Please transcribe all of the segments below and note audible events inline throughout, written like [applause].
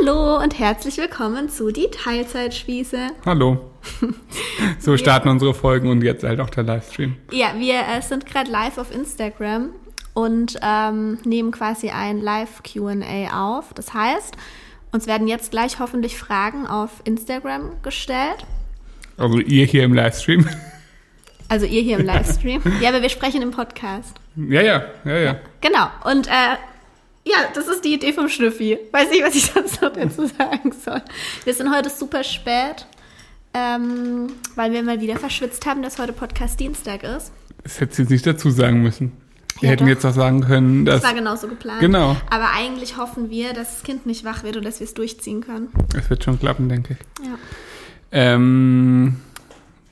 Hallo und herzlich willkommen zu die Teilzeitspieße. Hallo. [laughs] So starten unsere Folgen und jetzt halt auch der Livestream. Ja, wir äh, sind gerade live auf Instagram und ähm, nehmen quasi ein Live-QA auf. Das heißt, uns werden jetzt gleich hoffentlich Fragen auf Instagram gestellt. Also ihr hier im Livestream. Also ihr hier im [laughs] Livestream. ja, aber wir sprechen im Podcast. Ja, ja, ja, ja. Genau. Und äh, ja, das ist die Idee vom Schnüffi. Weiß nicht, was ich sonst noch dazu sagen soll. Wir sind heute super spät, ähm, weil wir mal wieder verschwitzt haben, dass heute Podcast Dienstag ist. Das hätte sie nicht dazu sagen müssen. Wir Ja, hätten doch. jetzt auch sagen können, dass Das war genauso geplant. Genau. Aber eigentlich hoffen wir, dass das Kind nicht wach wird und dass wir es durchziehen können. es wird schon klappen, denke ich. Ja. Ähm,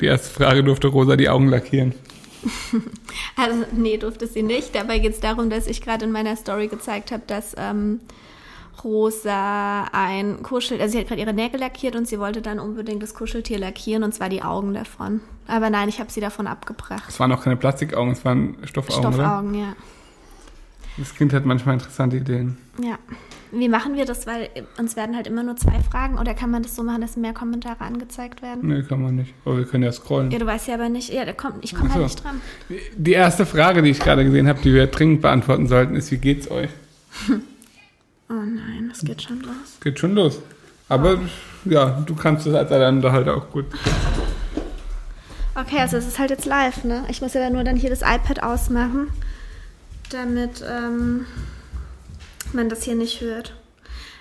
die erste Frage durfte Rosa die Augen lackieren. [laughs] Also, nee, durfte sie nicht. Dabei geht es darum, dass ich gerade in meiner Story gezeigt habe, dass ähm, Rosa ein Kuschel, also sie hat gerade ihre Nägel lackiert und sie wollte dann unbedingt das Kuscheltier lackieren und zwar die Augen davon. Aber nein, ich habe sie davon abgebracht. Es waren auch keine Plastikaugen, es waren Stoffaugen, oder? Stoffaugen, ja. Das Kind hat manchmal interessante Ideen. Ja. Wie machen wir das? Weil uns werden halt immer nur zwei Fragen oder kann man das so machen, dass mehr Kommentare angezeigt werden? Nee, kann man nicht. Aber wir können ja scrollen. Ja, du weißt ja aber nicht, ja, da kommt, ich komme halt so. nicht dran. Die erste Frage, die ich gerade gesehen habe, die wir dringend beantworten sollten, ist, wie geht's euch? [laughs] Oh nein, das geht schon los. Geht schon los. Aber ja, du kannst es als Alleinunterhalter auch gut. Okay, also es ist halt jetzt live, ne? Ich muss ja dann nur dann hier das iPad ausmachen, damit ähm, man das hier nicht hört.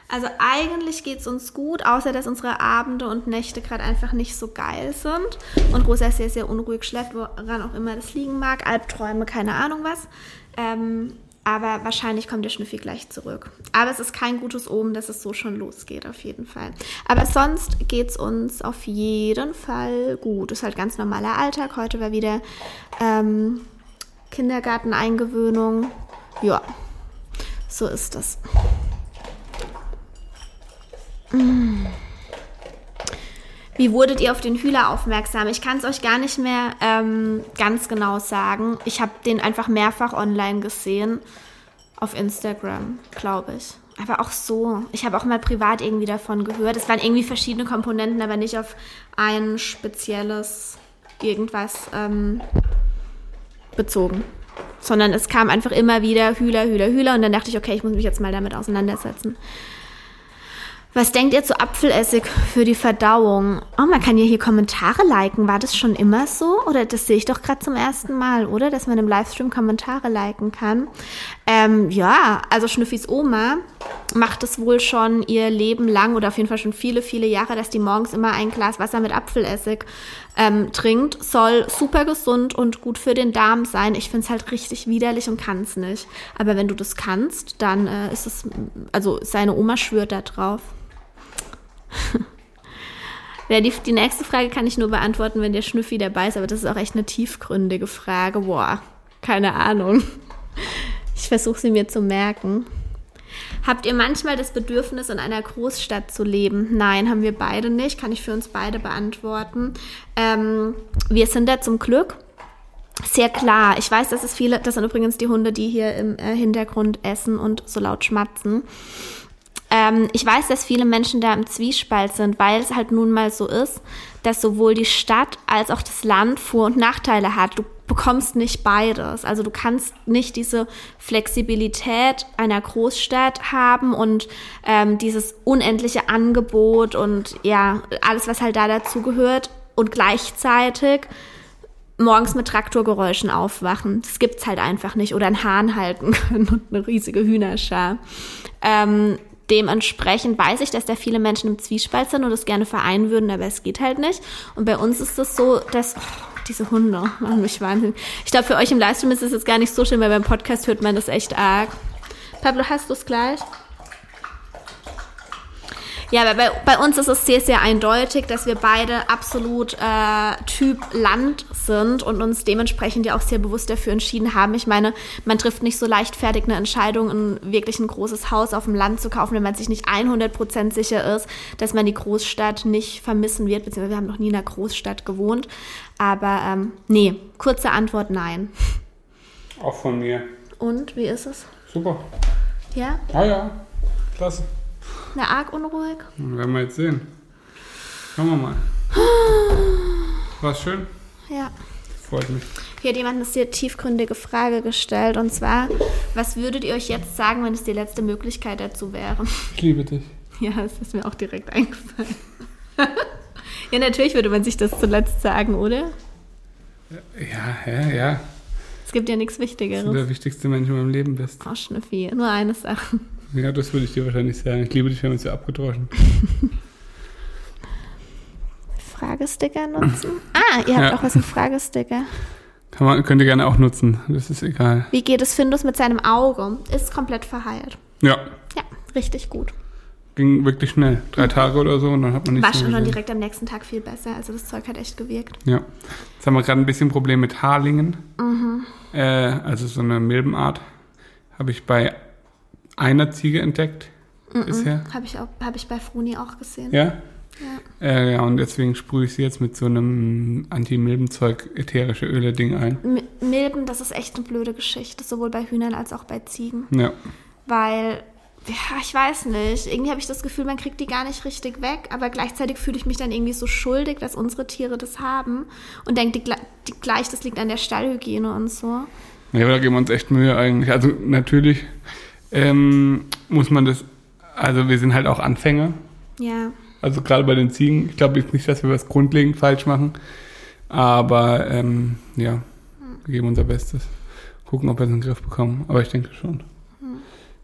Also eigentlich geht es uns gut, außer dass unsere Abende und Nächte gerade einfach nicht so geil sind. Und Rosa sehr, sehr unruhig schläft, woran auch immer das liegen mag. Albträume, keine Ahnung was. Ähm, aber wahrscheinlich kommt der Schnüffi gleich zurück. Aber es ist kein gutes Omen, dass es so schon losgeht, auf jeden Fall. Aber sonst geht es uns auf jeden Fall gut. Ist halt ganz normaler Alltag. Heute war wieder ähm, Kindergarteneingewöhnung. Ja, so ist das. Wie wurdet ihr auf den Hühler aufmerksam? Ich kann es euch gar nicht mehr ähm, ganz genau sagen. Ich habe den einfach mehrfach online gesehen. Auf Instagram, glaube ich. Aber auch so. Ich habe auch mal privat irgendwie davon gehört. Es waren irgendwie verschiedene Komponenten, aber nicht auf ein spezielles irgendwas ähm, bezogen. Sondern es kam einfach immer wieder Hühler, Hühler, Hühler. Und dann dachte ich, okay, ich muss mich jetzt mal damit auseinandersetzen. Was denkt ihr zu Apfelessig für die Verdauung? Oh, man kann ja hier Kommentare liken. War das schon immer so? Oder das sehe ich doch gerade zum ersten Mal, oder? Dass man im Livestream Kommentare liken kann. Ähm, ja, also Schnüffis Oma macht es wohl schon ihr Leben lang oder auf jeden Fall schon viele, viele Jahre, dass die morgens immer ein Glas Wasser mit Apfelessig ähm, trinkt. Soll super gesund und gut für den Darm sein. Ich finde es halt richtig widerlich und kann es nicht. Aber wenn du das kannst, dann äh, ist es, also seine Oma schwört da drauf. [laughs] Ja, die, die nächste Frage kann ich nur beantworten, wenn der Schnüffi dabei ist, aber das ist auch echt eine tiefgründige Frage. Boah, keine Ahnung. Ich versuche sie mir zu merken. Habt ihr manchmal das Bedürfnis, in einer Großstadt zu leben? Nein, haben wir beide nicht. Kann ich für uns beide beantworten. Ähm, wir sind da zum Glück sehr klar. Ich weiß, dass es viele, das sind übrigens die Hunde, die hier im äh, Hintergrund essen und so laut schmatzen. Ähm, ich weiß, dass viele Menschen da im Zwiespalt sind, weil es halt nun mal so ist, dass sowohl die Stadt als auch das Land Vor- und Nachteile hat. Du bekommst nicht beides. Also du kannst nicht diese Flexibilität einer Großstadt haben und ähm, dieses unendliche Angebot und ja, alles, was halt da dazu gehört und gleichzeitig morgens mit Traktorgeräuschen aufwachen. Das gibt's halt einfach nicht. Oder einen Hahn halten [laughs] können und eine riesige Hühnerschar. Ähm, dementsprechend weiß ich, dass da viele Menschen im Zwiespalt sind und das gerne vereinen würden, aber es geht halt nicht. Und bei uns ist es so, dass oh, diese Hunde machen mich wahnsinnig. Ich glaube, für euch im Livestream ist es jetzt gar nicht so schlimm, weil beim Podcast hört man das echt arg. Pablo, hast du es gleich? Ja, aber bei, bei uns ist es sehr, sehr eindeutig, dass wir beide absolut äh, Typ Land sind und uns dementsprechend ja auch sehr bewusst dafür entschieden haben. Ich meine, man trifft nicht so leichtfertig eine Entscheidung, ein wirklich ein großes Haus auf dem Land zu kaufen, wenn man sich nicht 100% sicher ist, dass man die Großstadt nicht vermissen wird, beziehungsweise wir haben noch nie in einer Großstadt gewohnt. Aber ähm, nee, kurze Antwort nein. Auch von mir. Und, wie ist es? Super. Ja? Ah ja, klasse. Na, arg unruhig. Werden wir jetzt sehen. Schauen wir mal. War's schön? Ja. Freut mich. Hier hat jemand eine sehr tiefgründige Frage gestellt und zwar, was würdet ihr euch jetzt sagen, wenn es die letzte Möglichkeit dazu wäre? Ich liebe dich. Ja, das ist mir auch direkt eingefallen. [laughs] ja, natürlich würde man sich das zuletzt sagen, oder? Ja, ja, ja. Es gibt ja nichts Dass du Wichtigeres. der wichtigste Mensch in meinem Leben bist. Oh, Schnüffi, nur eine Sache. Ja, das würde ich dir wahrscheinlich sagen. Ich liebe dich, wir haben uns ja abgedroschen. Fragesticker nutzen? Ah, ihr habt Ja. auch was im Fragesticker. Kann man, könnt ihr gerne auch nutzen. Das ist egal. Wie geht es Findus mit seinem Auge? Ist komplett verheilt. Ja, Ja, richtig gut. ging wirklich schnell. Drei Tage oder so und dann hat man nichts War schon gesehen. direkt am nächsten Tag viel besser. Also das Zeug hat echt gewirkt. Ja. Jetzt haben wir gerade ein bisschen Problem mit Haarlingen. Mhm. Äh, also so eine Milbenart. Habe ich bei einer Ziege entdeckt bisher. Habe ich, auch- hab ich bei Fruni auch gesehen. Ja? Ja. Äh, ja, und deswegen sprühe ich sie jetzt mit so einem Anti-Milbenzeug ätherische Öle-Ding ein. M- Milben, das ist echt eine blöde Geschichte, sowohl bei Hühnern als auch bei Ziegen. Ja. Weil, ja, ich weiß nicht, irgendwie habe ich das Gefühl, man kriegt die gar nicht richtig weg, aber gleichzeitig fühle ich mich dann irgendwie so schuldig, dass unsere Tiere das haben und denke gleich, das liegt an der Stallhygiene und so. Ja, aber da geben wir uns echt Mühe eigentlich. Also natürlich ähm, muss man das, also wir sind halt auch Anfänger. Ja, Also gerade bei den Ziegen, ich glaube jetzt nicht, dass wir was grundlegend falsch machen. Aber ähm, ja, wir geben unser Bestes. Gucken, ob wir es in den Griff bekommen. Aber ich denke schon.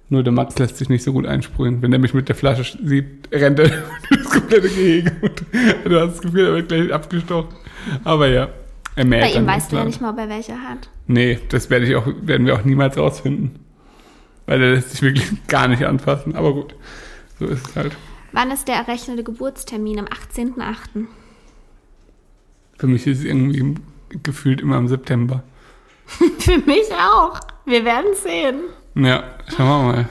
Nur der Max lässt sich nicht so gut einsprühen. Wenn er mich mit der Flasche sieht, rennt er [laughs] das komplette Gehege. Und [laughs] du hast das Gefühl, er wird gleich abgestochen. Aber ja, er mäht bei ihm weißt du ja nicht ich. mal, ob er welche hat. Nee, das werde ich auch, werden wir auch niemals rausfinden. Weil er lässt sich wirklich [laughs] gar nicht anfassen. Aber gut, so ist es halt. Wann ist der errechnete Geburtstermin? Am 18.08. Für mich ist es irgendwie gefühlt immer im September. [laughs] Für mich auch. Wir werden sehen. Ja, schauen wir mal.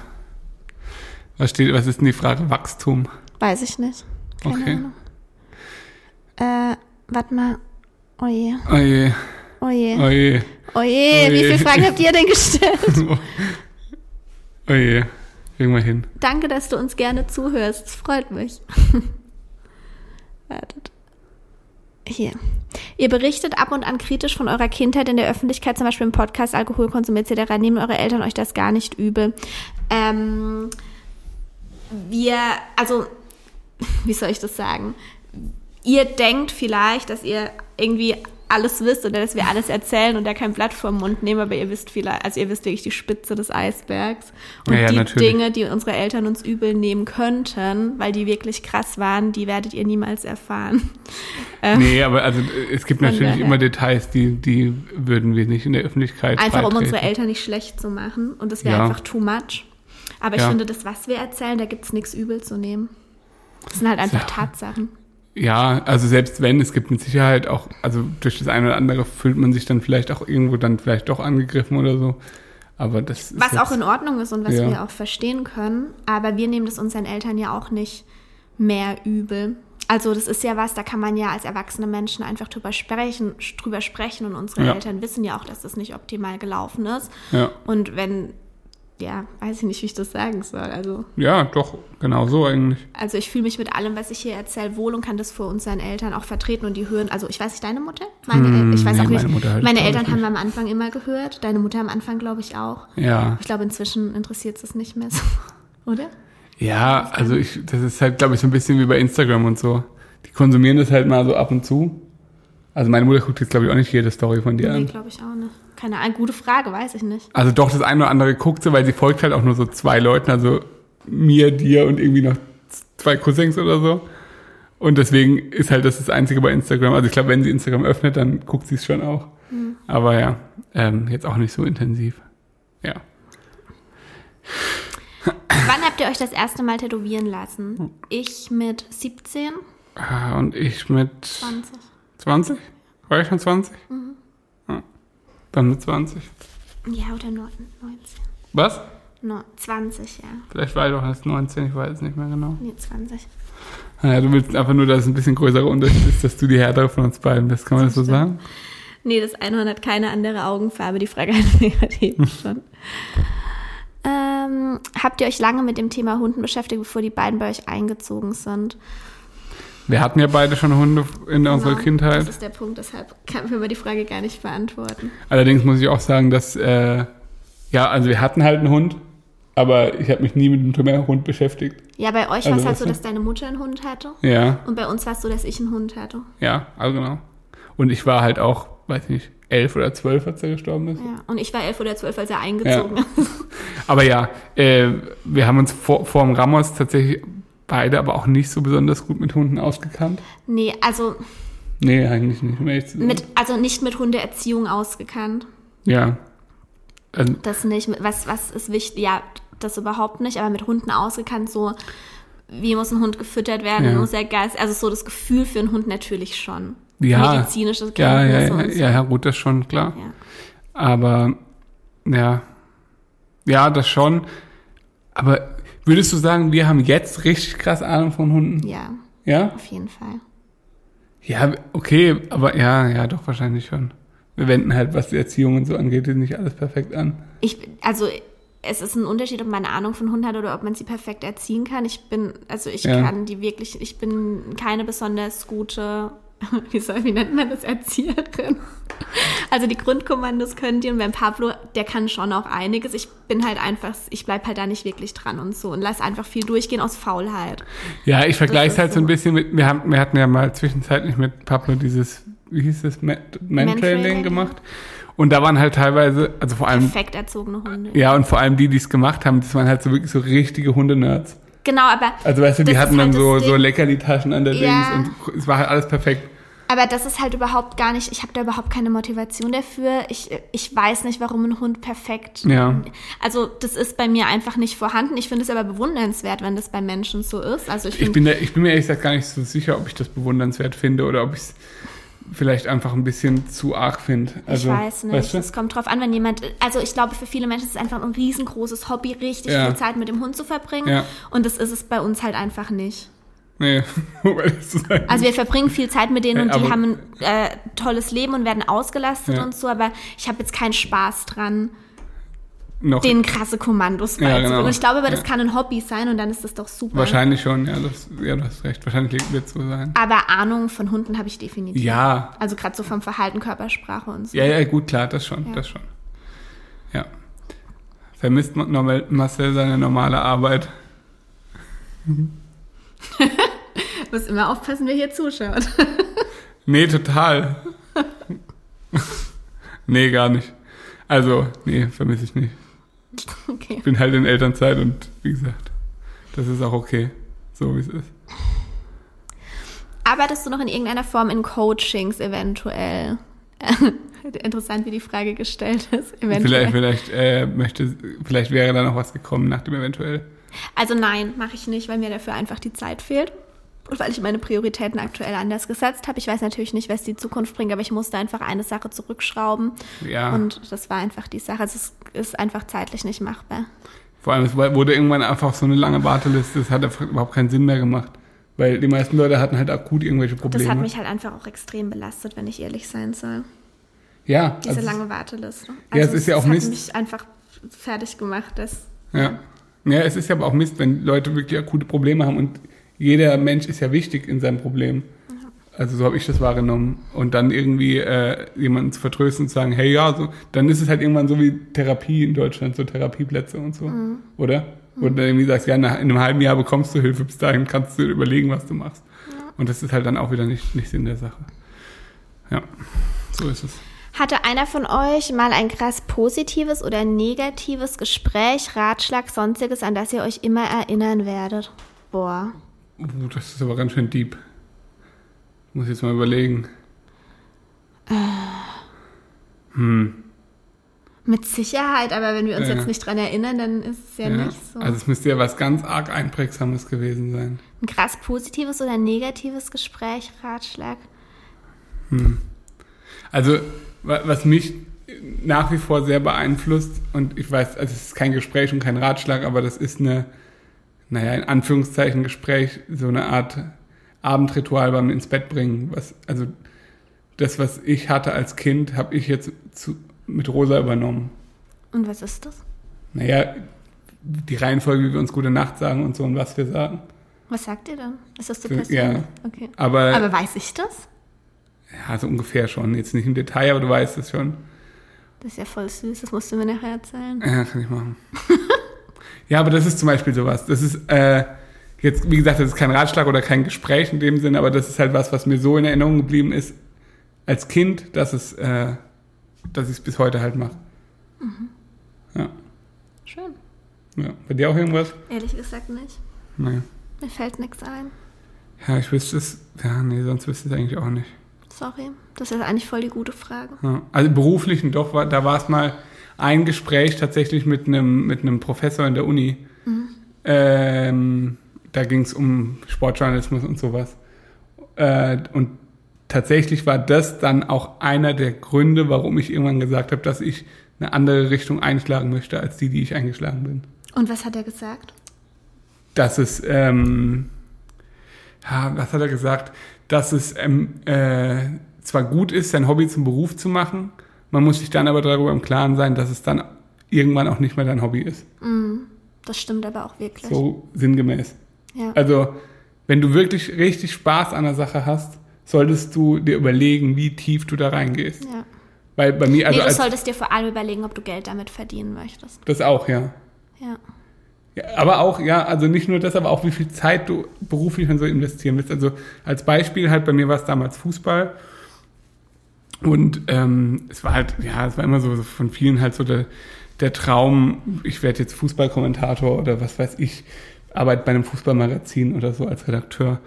Was steht, was ist denn die Frage? Wachstum. Weiß ich nicht. Keine Okay. Ahnung. Äh, warte mal. Oh je, Oh je, oh je, oh je, oh je. Oh Wie viele Fragen [laughs] habt ihr denn gestellt? Oh je. Kriegen hin. Danke, dass du uns gerne zuhörst. Es freut mich. [laughs] Wartet. Hier. Ihr berichtet ab und an kritisch von eurer Kindheit in der Öffentlichkeit, zum Beispiel im Podcast Alkoholkonsum etc. Nehmen eure Eltern euch das gar nicht übel? Ähm, wir, also, [laughs] wie soll ich das sagen? Ihr denkt vielleicht, dass ihr irgendwie alles wisst oder dass wir alles erzählen und da kein Blatt vom Mund nehmen, aber ihr wisst vielleicht, also ihr wisst wirklich die Spitze des Eisbergs. Und Ja, ja, die natürlich. Dinge, die unsere Eltern uns übel nehmen könnten, weil die wirklich krass waren, die werdet ihr niemals erfahren. [laughs] Nee, aber also es gibt natürlich daher. immer Details, die, die würden wir nicht in der Öffentlichkeit einfach um unsere Eltern nicht schlecht zu machen und das wäre Ja. einfach too much. Aber ich finde, das, was wir erzählen, da gibt es nichts übel zu nehmen. Das sind halt einfach. Tatsachen. Ja, also selbst wenn, es gibt mit Sicherheit auch, also durch das eine oder andere fühlt man sich dann vielleicht auch irgendwo dann vielleicht doch angegriffen oder so. Aber das ist Was auch in Ordnung ist und was Ja. wir auch verstehen können. Aber wir nehmen das unseren Eltern ja auch nicht mehr übel. Also das ist ja was, da kann man ja als erwachsene Menschen einfach drüber sprechen, drüber sprechen und unsere Ja. Eltern wissen ja auch, dass das nicht optimal gelaufen ist. Ja. Und wenn, ja, weiß ich nicht, wie ich das sagen soll. Also, ja, doch, genau so eigentlich. also ich fühle mich mit allem, was ich hier erzähle, wohl und kann das vor unseren Eltern auch vertreten und die hören. Also ich weiß nicht, deine Mutter? Meine, Hm, ich weiß nee, auch nicht. meine hört, meine Eltern haben nicht. am Anfang immer gehört. Deine Mutter am Anfang, glaube ich, auch. Ja. Ich glaube, inzwischen interessiert es nicht mehr so, [laughs] oder? Ja, also ich, das ist halt, glaube ich, so ein bisschen wie bei Instagram und so. Die konsumieren das halt mal so ab und zu. Also meine Mutter guckt jetzt, glaube ich, auch nicht jede Story von dir Nee, an. glaube ich auch nicht. Keine Ahnung, gute Frage, weiß ich nicht. Also doch, das eine oder andere guckt sie, weil sie folgt halt auch nur so zwei Leuten, also mir, dir und irgendwie noch zwei Cousins oder so. Und deswegen ist halt das das Einzige bei Instagram. Also ich glaube, wenn sie Instagram öffnet, dann guckt sie es schon auch. Aber ja, ähm, jetzt auch nicht so intensiv. Ja. Wann habt ihr euch das erste Mal tätowieren lassen? Ich mit 17, Ah, Und ich mit 20. 20? War ich schon 20? Ja. Dann mit 20. Ja, oder neun- 19. Was? No, 20, ja. Vielleicht war ich doch erst 19, ich weiß es nicht mehr genau. Nee, 20. Naja, du willst einfach nur, dass es ein bisschen größerer Unterschied ist, dass du die härtere von uns beiden bist. Kann man das so sagen? Nee, das Einhorn hat keine andere Augenfarbe. Die Frage [laughs] hatten wir gerade eben [laughs] schon. Ähm, habt ihr euch lange mit dem Thema Hunden beschäftigt, bevor die beiden bei euch eingezogen sind? Wir hatten ja beide schon Hunde in unserer Genau, Kindheit. Das ist der Punkt, deshalb kann wir die Frage gar nicht beantworten. Allerdings muss ich auch sagen, dass, äh, ja, also wir hatten halt einen Hund, aber ich habe mich nie mit dem Thema Hund beschäftigt. Ja, bei euch Also war es halt so, dass deine Mutter einen Hund hatte. Ja, Und bei uns war es so, dass ich einen Hund hatte. ja, also genau. Und ich war halt auch, weiß nicht, elf oder zwölf, als er gestorben ist. Ja. Und ich war elf oder zwölf, als er eingezogen ist. [laughs] Aber ja, äh, wir haben uns vor, vor dem Ramos tatsächlich beide aber auch nicht so besonders gut mit Hunden ausgekannt. Nee, also, Nee, eigentlich nicht. Um ehrlich zu sein. mit, also nicht mit Hundeerziehung ausgekannt. ja. Also, Das nicht. Was, was ist wichtig? Ja, das überhaupt nicht. Aber mit Hunden ausgekannt, so, wie muss ein Hund gefüttert werden? Ja. Muss er Gas? Also so das Gefühl für einen Hund natürlich schon. ja. Medizinisches Ja, ja, ja, ja, ja, gut, das schon, klar. Ja. Aber, ja. Ja, das schon. Aber würdest du sagen, wir haben jetzt richtig krass Ahnung von Hunden? ja, Ja? auf jeden Fall. Ja, okay, aber ja, ja, doch wahrscheinlich schon. Wir wenden halt, was die Erziehung und so angeht, nicht alles perfekt an. Ich, also es ist ein Unterschied, ob man eine Ahnung von Hunden hat oder ob man sie perfekt erziehen kann. Ich bin, also ich Ja. kann die wirklich, ich bin keine besonders gute, [laughs] wie soll, wie nennt man das, Erzieherin. Also die Grundkommandos können die und beim Pablo, der kann schon auch einiges. Ich bin halt einfach, ich bleib halt da nicht wirklich dran und so und lass einfach viel durchgehen aus Faulheit. Ja, ich vergleiche es halt so ein bisschen mit, wir, haben, wir hatten ja mal zwischenzeitlich mit Pablo dieses, wie hieß das. Mantrailing gemacht. Und da waren halt teilweise, also vor allem, Perfekt erzogene Hunde. ja, und vor allem die, die es gemacht haben, das waren halt so wirklich so richtige Hundenerds. Genau, aber Also weißt du, die hatten ist dann halt so, so. Leckerli-Taschen an der Ja. Dings und es war halt alles perfekt. Aber das ist halt überhaupt gar nicht, ich habe da überhaupt keine Motivation dafür. Ich, ich weiß nicht, warum ein Hund perfekt. Ja. Also das ist bei mir einfach nicht vorhanden. Ich finde es aber bewundernswert, wenn das bei Menschen so ist. Also ich Ich bin, da, ich bin mir ehrlich gesagt gar nicht so sicher, ob ich das bewundernswert finde oder ob ich es vielleicht einfach ein bisschen zu arg finde. Also, ich weiß nicht. Weißt du? Es kommt drauf an, wenn jemand, also ich glaube, für viele Menschen ist es einfach ein riesengroßes Hobby, richtig Ja. viel Zeit mit dem Hund zu verbringen. Ja. Und das ist es bei uns halt einfach nicht. Nee, [laughs] sein. Also wir verbringen viel Zeit mit denen und Äh, die aber- haben ein äh, tolles Leben und werden ausgelastet Ja. und so, aber ich habe jetzt keinen Spaß dran, Noch denen krasse Kommandos Ja, beizubringen. genau. Und ich glaube aber, das Ja. kann ein Hobby sein und dann ist das doch super. wahrscheinlich schon, ja, das, ja, du hast recht. Wahrscheinlich wird es so sein. Aber Ahnung von Hunden habe ich definitiv. Ja, Also gerade so vom Verhalten, Körpersprache und so. ja, ja, gut, klar, das schon, Ja. das schon. Ja. Vermisst Marcel seine normale Arbeit? [laughs] Muss immer aufpassen, wer hier zuschaut. [laughs] Nee, total. [laughs] nee, gar nicht. Also, nee, vermisse ich nicht. [laughs] Okay. Ich bin halt in Elternzeit und wie gesagt, das ist auch okay, so wie es ist. Arbeitest du noch in irgendeiner Form in Coachings eventuell? [laughs] Interessant, wie die Frage gestellt ist. Eventuell. Vielleicht, vielleicht äh, möchte, vielleicht wäre da noch was gekommen nach dem eventuell. Also nein, mache ich nicht, weil mir dafür einfach die Zeit fehlt. Und weil ich meine Prioritäten aktuell anders gesetzt habe. Ich weiß natürlich nicht, was die Zukunft bringt, aber ich musste einfach eine Sache zurückschrauben. Ja. Und das war einfach die Sache. Also es ist einfach zeitlich nicht machbar. Vor allem, es wurde irgendwann einfach so eine lange Warteliste, das hat einfach überhaupt keinen Sinn mehr gemacht. Weil die meisten Leute hatten halt akut irgendwelche Probleme. Das hat mich halt einfach auch extrem belastet, wenn ich ehrlich sein soll. ja, Diese also, lange Warteliste. Ja, es ist ja auch hat Mist. mich einfach fertig gemacht. Das, ja. ja, es ist ja aber auch Mist, wenn Leute wirklich akute Probleme haben und jeder Mensch ist ja wichtig in seinem Problem. Also so habe ich das wahrgenommen. Und dann irgendwie äh, jemanden zu vertrösten und zu sagen, hey ja, so, dann ist es halt irgendwann so wie Therapie in Deutschland, so Therapieplätze und so, oder? Wo du dann irgendwie sagst, ja, in einem halben Jahr bekommst du Hilfe, bis dahin kannst du überlegen, was du machst. Und das ist halt dann auch wieder nicht, nicht Sinn der Sache. Ja, so ist es. Hatte einer von euch mal ein krass positives oder negatives Gespräch, Ratschlag, sonstiges, an das ihr euch immer erinnern werdet? Boah. Uh, das ist aber ganz schön deep. Muss jetzt mal überlegen. Hm. Mit Sicherheit, aber wenn wir uns Ja. jetzt nicht dran erinnern, dann ist es ja, Ja. nicht so. Also es müsste ja was ganz arg Einprägsames gewesen sein. ein krass positives oder negatives Gespräch, Ratschlag? Also wa- was mich nach wie vor sehr beeinflusst und ich weiß, also es ist kein Gespräch und kein Ratschlag, aber das ist eine, naja, in Anführungszeichen Gespräch, so eine Art Abendritual beim ins Bett bringen. Was, also das, was ich hatte als Kind, habe ich jetzt zu, mit Rosa übernommen. Und was ist das? Naja, die Reihenfolge, wie wir uns gute Nacht sagen und so und was wir sagen. Was sagt ihr dann? Ist das so persönlich? ja. Okay. Aber, Aber weiß ich das? ja, so ungefähr schon. Jetzt nicht im Detail, aber du weißt es schon. Das ist ja voll süß, das musst du mir nachher erzählen. Ja, kann ich machen. [laughs] ja, aber das ist zum Beispiel sowas. Das ist, äh, jetzt, wie gesagt, das ist kein Ratschlag oder kein Gespräch in dem Sinne, aber das ist halt was, was mir so in Erinnerung geblieben ist als Kind, dass es, äh, dass ich es bis heute halt mache. Ja, Schön. ja. Bei dir auch irgendwas? Ehrlich gesagt nicht. Naja. Mir fällt nichts ein. Ja, ich wüsste es, ja, nee, sonst wüsste ich es eigentlich auch nicht. Sorry. Das ist eigentlich voll die gute Frage. Ja. Also beruflichen doch, da war es mal ein Gespräch tatsächlich mit einem, mit einem Professor in der Uni. Ähm, da ging es um Sportjournalismus und sowas. Äh, und tatsächlich war das dann auch einer der Gründe, warum ich irgendwann gesagt habe, dass ich eine andere Richtung einschlagen möchte, als die, die ich eingeschlagen bin. Und was hat er gesagt? Dass es, ähm, ja, was hat er gesagt? Dass es ähm, äh, zwar gut ist, sein Hobby zum Beruf zu machen, man muss sich dann aber darüber im Klaren sein, dass es dann irgendwann auch nicht mehr dein Hobby ist. Das stimmt aber auch wirklich. So sinngemäß. Ja. Also, wenn du wirklich richtig Spaß an der Sache hast, solltest du dir überlegen, wie tief du da reingehst. ja. Weil bei mir, also nee, du als, solltest dir vor allem überlegen, ob du Geld damit verdienen möchtest. das auch, ja. Ja. Ja, aber auch, ja, also nicht nur das, aber auch wie viel Zeit du beruflich und so investieren willst. Also als Beispiel halt, bei mir war es damals Fußball. Und ähm, es war halt, ja, es war immer so, so von vielen halt so der, der Traum, ich werde jetzt Fußballkommentator oder was weiß ich, arbeite bei einem Fußballmagazin oder so als Redakteur.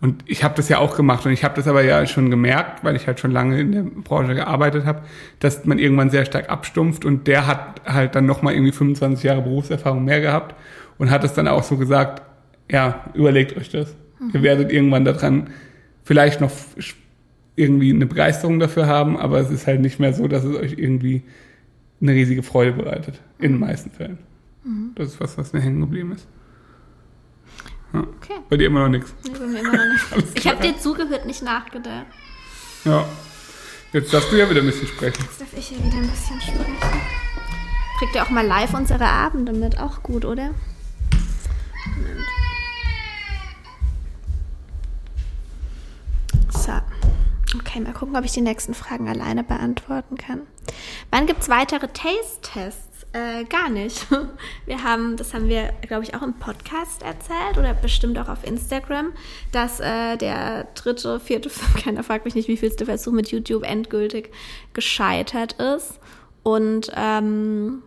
Und ich habe das ja auch gemacht und ich habe das aber ja schon gemerkt, weil ich halt schon lange in der Branche gearbeitet habe, dass man irgendwann sehr stark abstumpft und der hat halt dann nochmal irgendwie 25 Jahre Berufserfahrung mehr gehabt und hat es dann auch so gesagt, ja, überlegt euch das. Ihr werdet irgendwann daran vielleicht noch irgendwie eine Begeisterung dafür haben, aber es ist halt nicht mehr so, dass es euch irgendwie eine riesige Freude bereitet. In den meisten Fällen. Das ist was, was mir hängen geblieben ist. Ja. Okay. Bei dir immer noch nichts. Nee, bei mir immer noch nicht. [laughs] Alles Ich habe dir zugehört, nicht nachgedacht. Ja. Jetzt darfst du ja wieder ein bisschen sprechen. Jetzt darf ich hier wieder ein bisschen sprechen. Kriegt ihr auch mal live unsere Abende mit? Auch gut, oder? Moment. So. Okay, mal gucken, ob ich die nächsten Fragen alleine beantworten kann. Wann gibt es weitere Taste-Tests? Äh, gar nicht. [laughs] Wir haben, das haben wir, glaube ich, auch im Podcast erzählt oder bestimmt auch auf Instagram, dass äh, der dritte, vierte, [laughs] keiner fragt mich nicht, wie vielste Versuch mit YouTube endgültig gescheitert ist. Und ähm,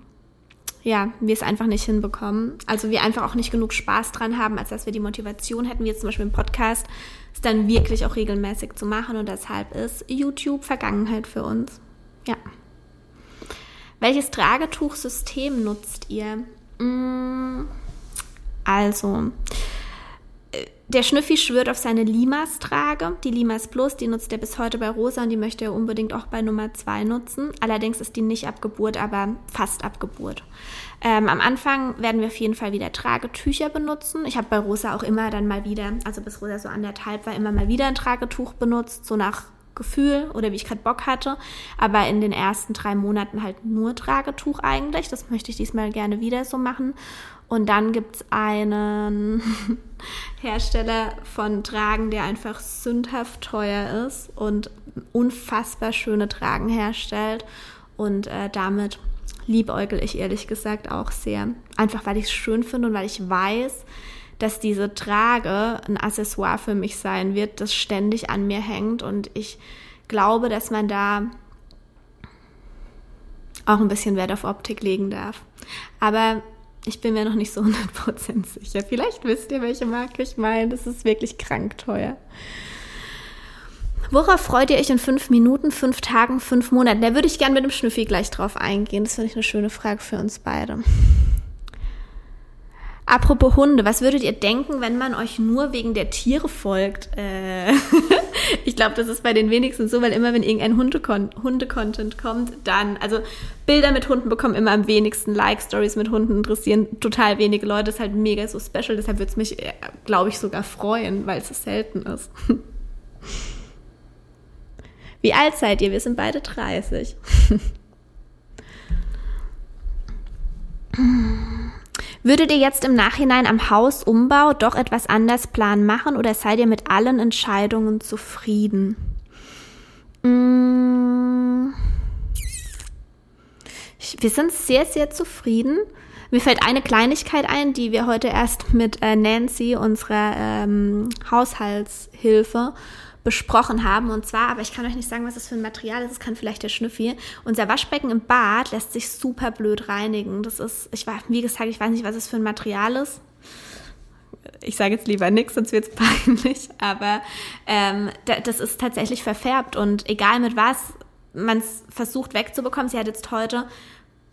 ja, wir es einfach nicht hinbekommen. Also wir einfach auch nicht genug Spaß dran haben, als dass wir die Motivation hätten, wie jetzt zum Beispiel im Podcast, es dann wirklich auch regelmäßig zu machen. Und deshalb ist YouTube Vergangenheit für uns. Ja. Welches Tragetuchsystem nutzt ihr? Mm, Also, äh, der Schnüffi schwört auf seine Limas-Trage. Die Limas Plus, die nutzt er bis heute bei Rosa und die möchte er unbedingt auch bei Nummer 2 nutzen. Allerdings ist die nicht ab Geburt, aber fast ab Geburt. Ähm, am Anfang werden wir auf jeden Fall wieder Tragetücher benutzen. Ich habe bei Rosa auch immer dann mal wieder, also bis Rosa so anderthalb war, immer mal wieder ein Tragetuch benutzt, so nach Gefühl oder wie ich gerade Bock hatte. Aber in den ersten drei Monaten halt nur Tragetuch eigentlich. Das möchte ich diesmal gerne wieder so machen. Und dann gibt es einen [laughs] Hersteller von Tragen, der einfach sündhaft teuer ist und unfassbar schöne Tragen herstellt. Und äh, damit liebäugel ich ehrlich gesagt auch sehr. Einfach weil ich es schön finde und weil ich weiß, dass diese Trage ein Accessoire für mich sein wird, das ständig an mir hängt. Und ich glaube, dass man da auch ein bisschen Wert auf Optik legen darf. Aber ich bin mir noch nicht so [laughs] 100% sicher. Vielleicht wisst ihr, welche Marke ich meine. Das ist wirklich krank teuer. Worauf freut ihr euch in fünf Minuten, fünf Tagen, fünf Monaten? Da würde ich gerne mit dem Schnüffi gleich drauf eingehen. Das finde ich eine schöne Frage für uns beide. Apropos Hunde, was würdet ihr denken, wenn man euch nur wegen der Tiere folgt? Äh, [laughs] ich glaube, das ist bei den wenigsten so, weil immer wenn irgendein Hunde-Con- Hunde-Content kommt, dann, also Bilder mit Hunden bekommen immer am wenigsten Likes, Stories mit Hunden interessieren total wenige Leute, das ist halt mega so special, deshalb würde es mich, glaube ich, sogar freuen, weil es selten ist. [laughs] Wie alt seid ihr? Wir sind beide 30. [laughs] Würdet ihr jetzt im Nachhinein am Hausumbau doch etwas anders planen machen oder seid ihr mit allen Entscheidungen zufrieden? Mmh. Wir sind sehr, sehr zufrieden. Mir fällt eine Kleinigkeit ein, die wir heute erst mit äh, Nancy, unserer ähm, Haushaltshilfe, besprochen haben. Und zwar, aber ich kann euch nicht sagen, was das für ein Material ist. Das kann vielleicht der Schnüffi. Unser Waschbecken im Bad lässt sich super blöd reinigen. Das ist, ich war, wie gesagt, ich weiß nicht, was es für ein Material ist. Ich sage jetzt lieber nichts, sonst wird es [laughs] peinlich. Aber ähm, das ist tatsächlich verfärbt. Und egal mit was man es versucht wegzubekommen, sie hat jetzt heute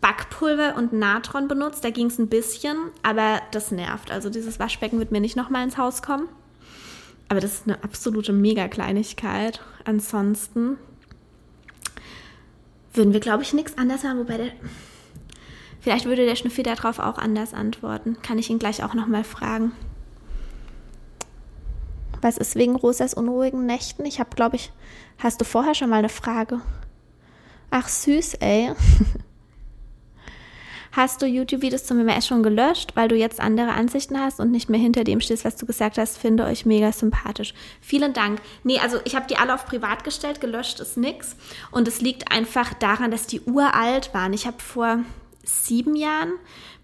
Backpulver und Natron benutzt. Da ging es ein bisschen, aber das nervt. Also dieses Waschbecken wird mir nicht nochmal ins Haus kommen. Aber das ist eine absolute Mega-Kleinigkeit. Ansonsten würden wir, glaube ich, nichts anders haben, wobei der. Vielleicht würde der Schnüffi darauf auch anders antworten. Kann ich ihn gleich auch nochmal fragen. Was ist wegen Rosas unruhigen Nächten? Ich habe, glaube ich, hast du vorher schon mal eine Frage? Ach süß, ey. [laughs] Hast du YouTube-Videos zum MMS schon gelöscht, weil du jetzt andere Ansichten hast und nicht mehr hinter dem stehst, was du gesagt hast? Finde euch mega sympathisch. Vielen Dank. Nee, also ich habe die alle auf privat gestellt, gelöscht ist nix. Und es liegt einfach daran, dass die uralt waren. Ich habe vor sieben Jahren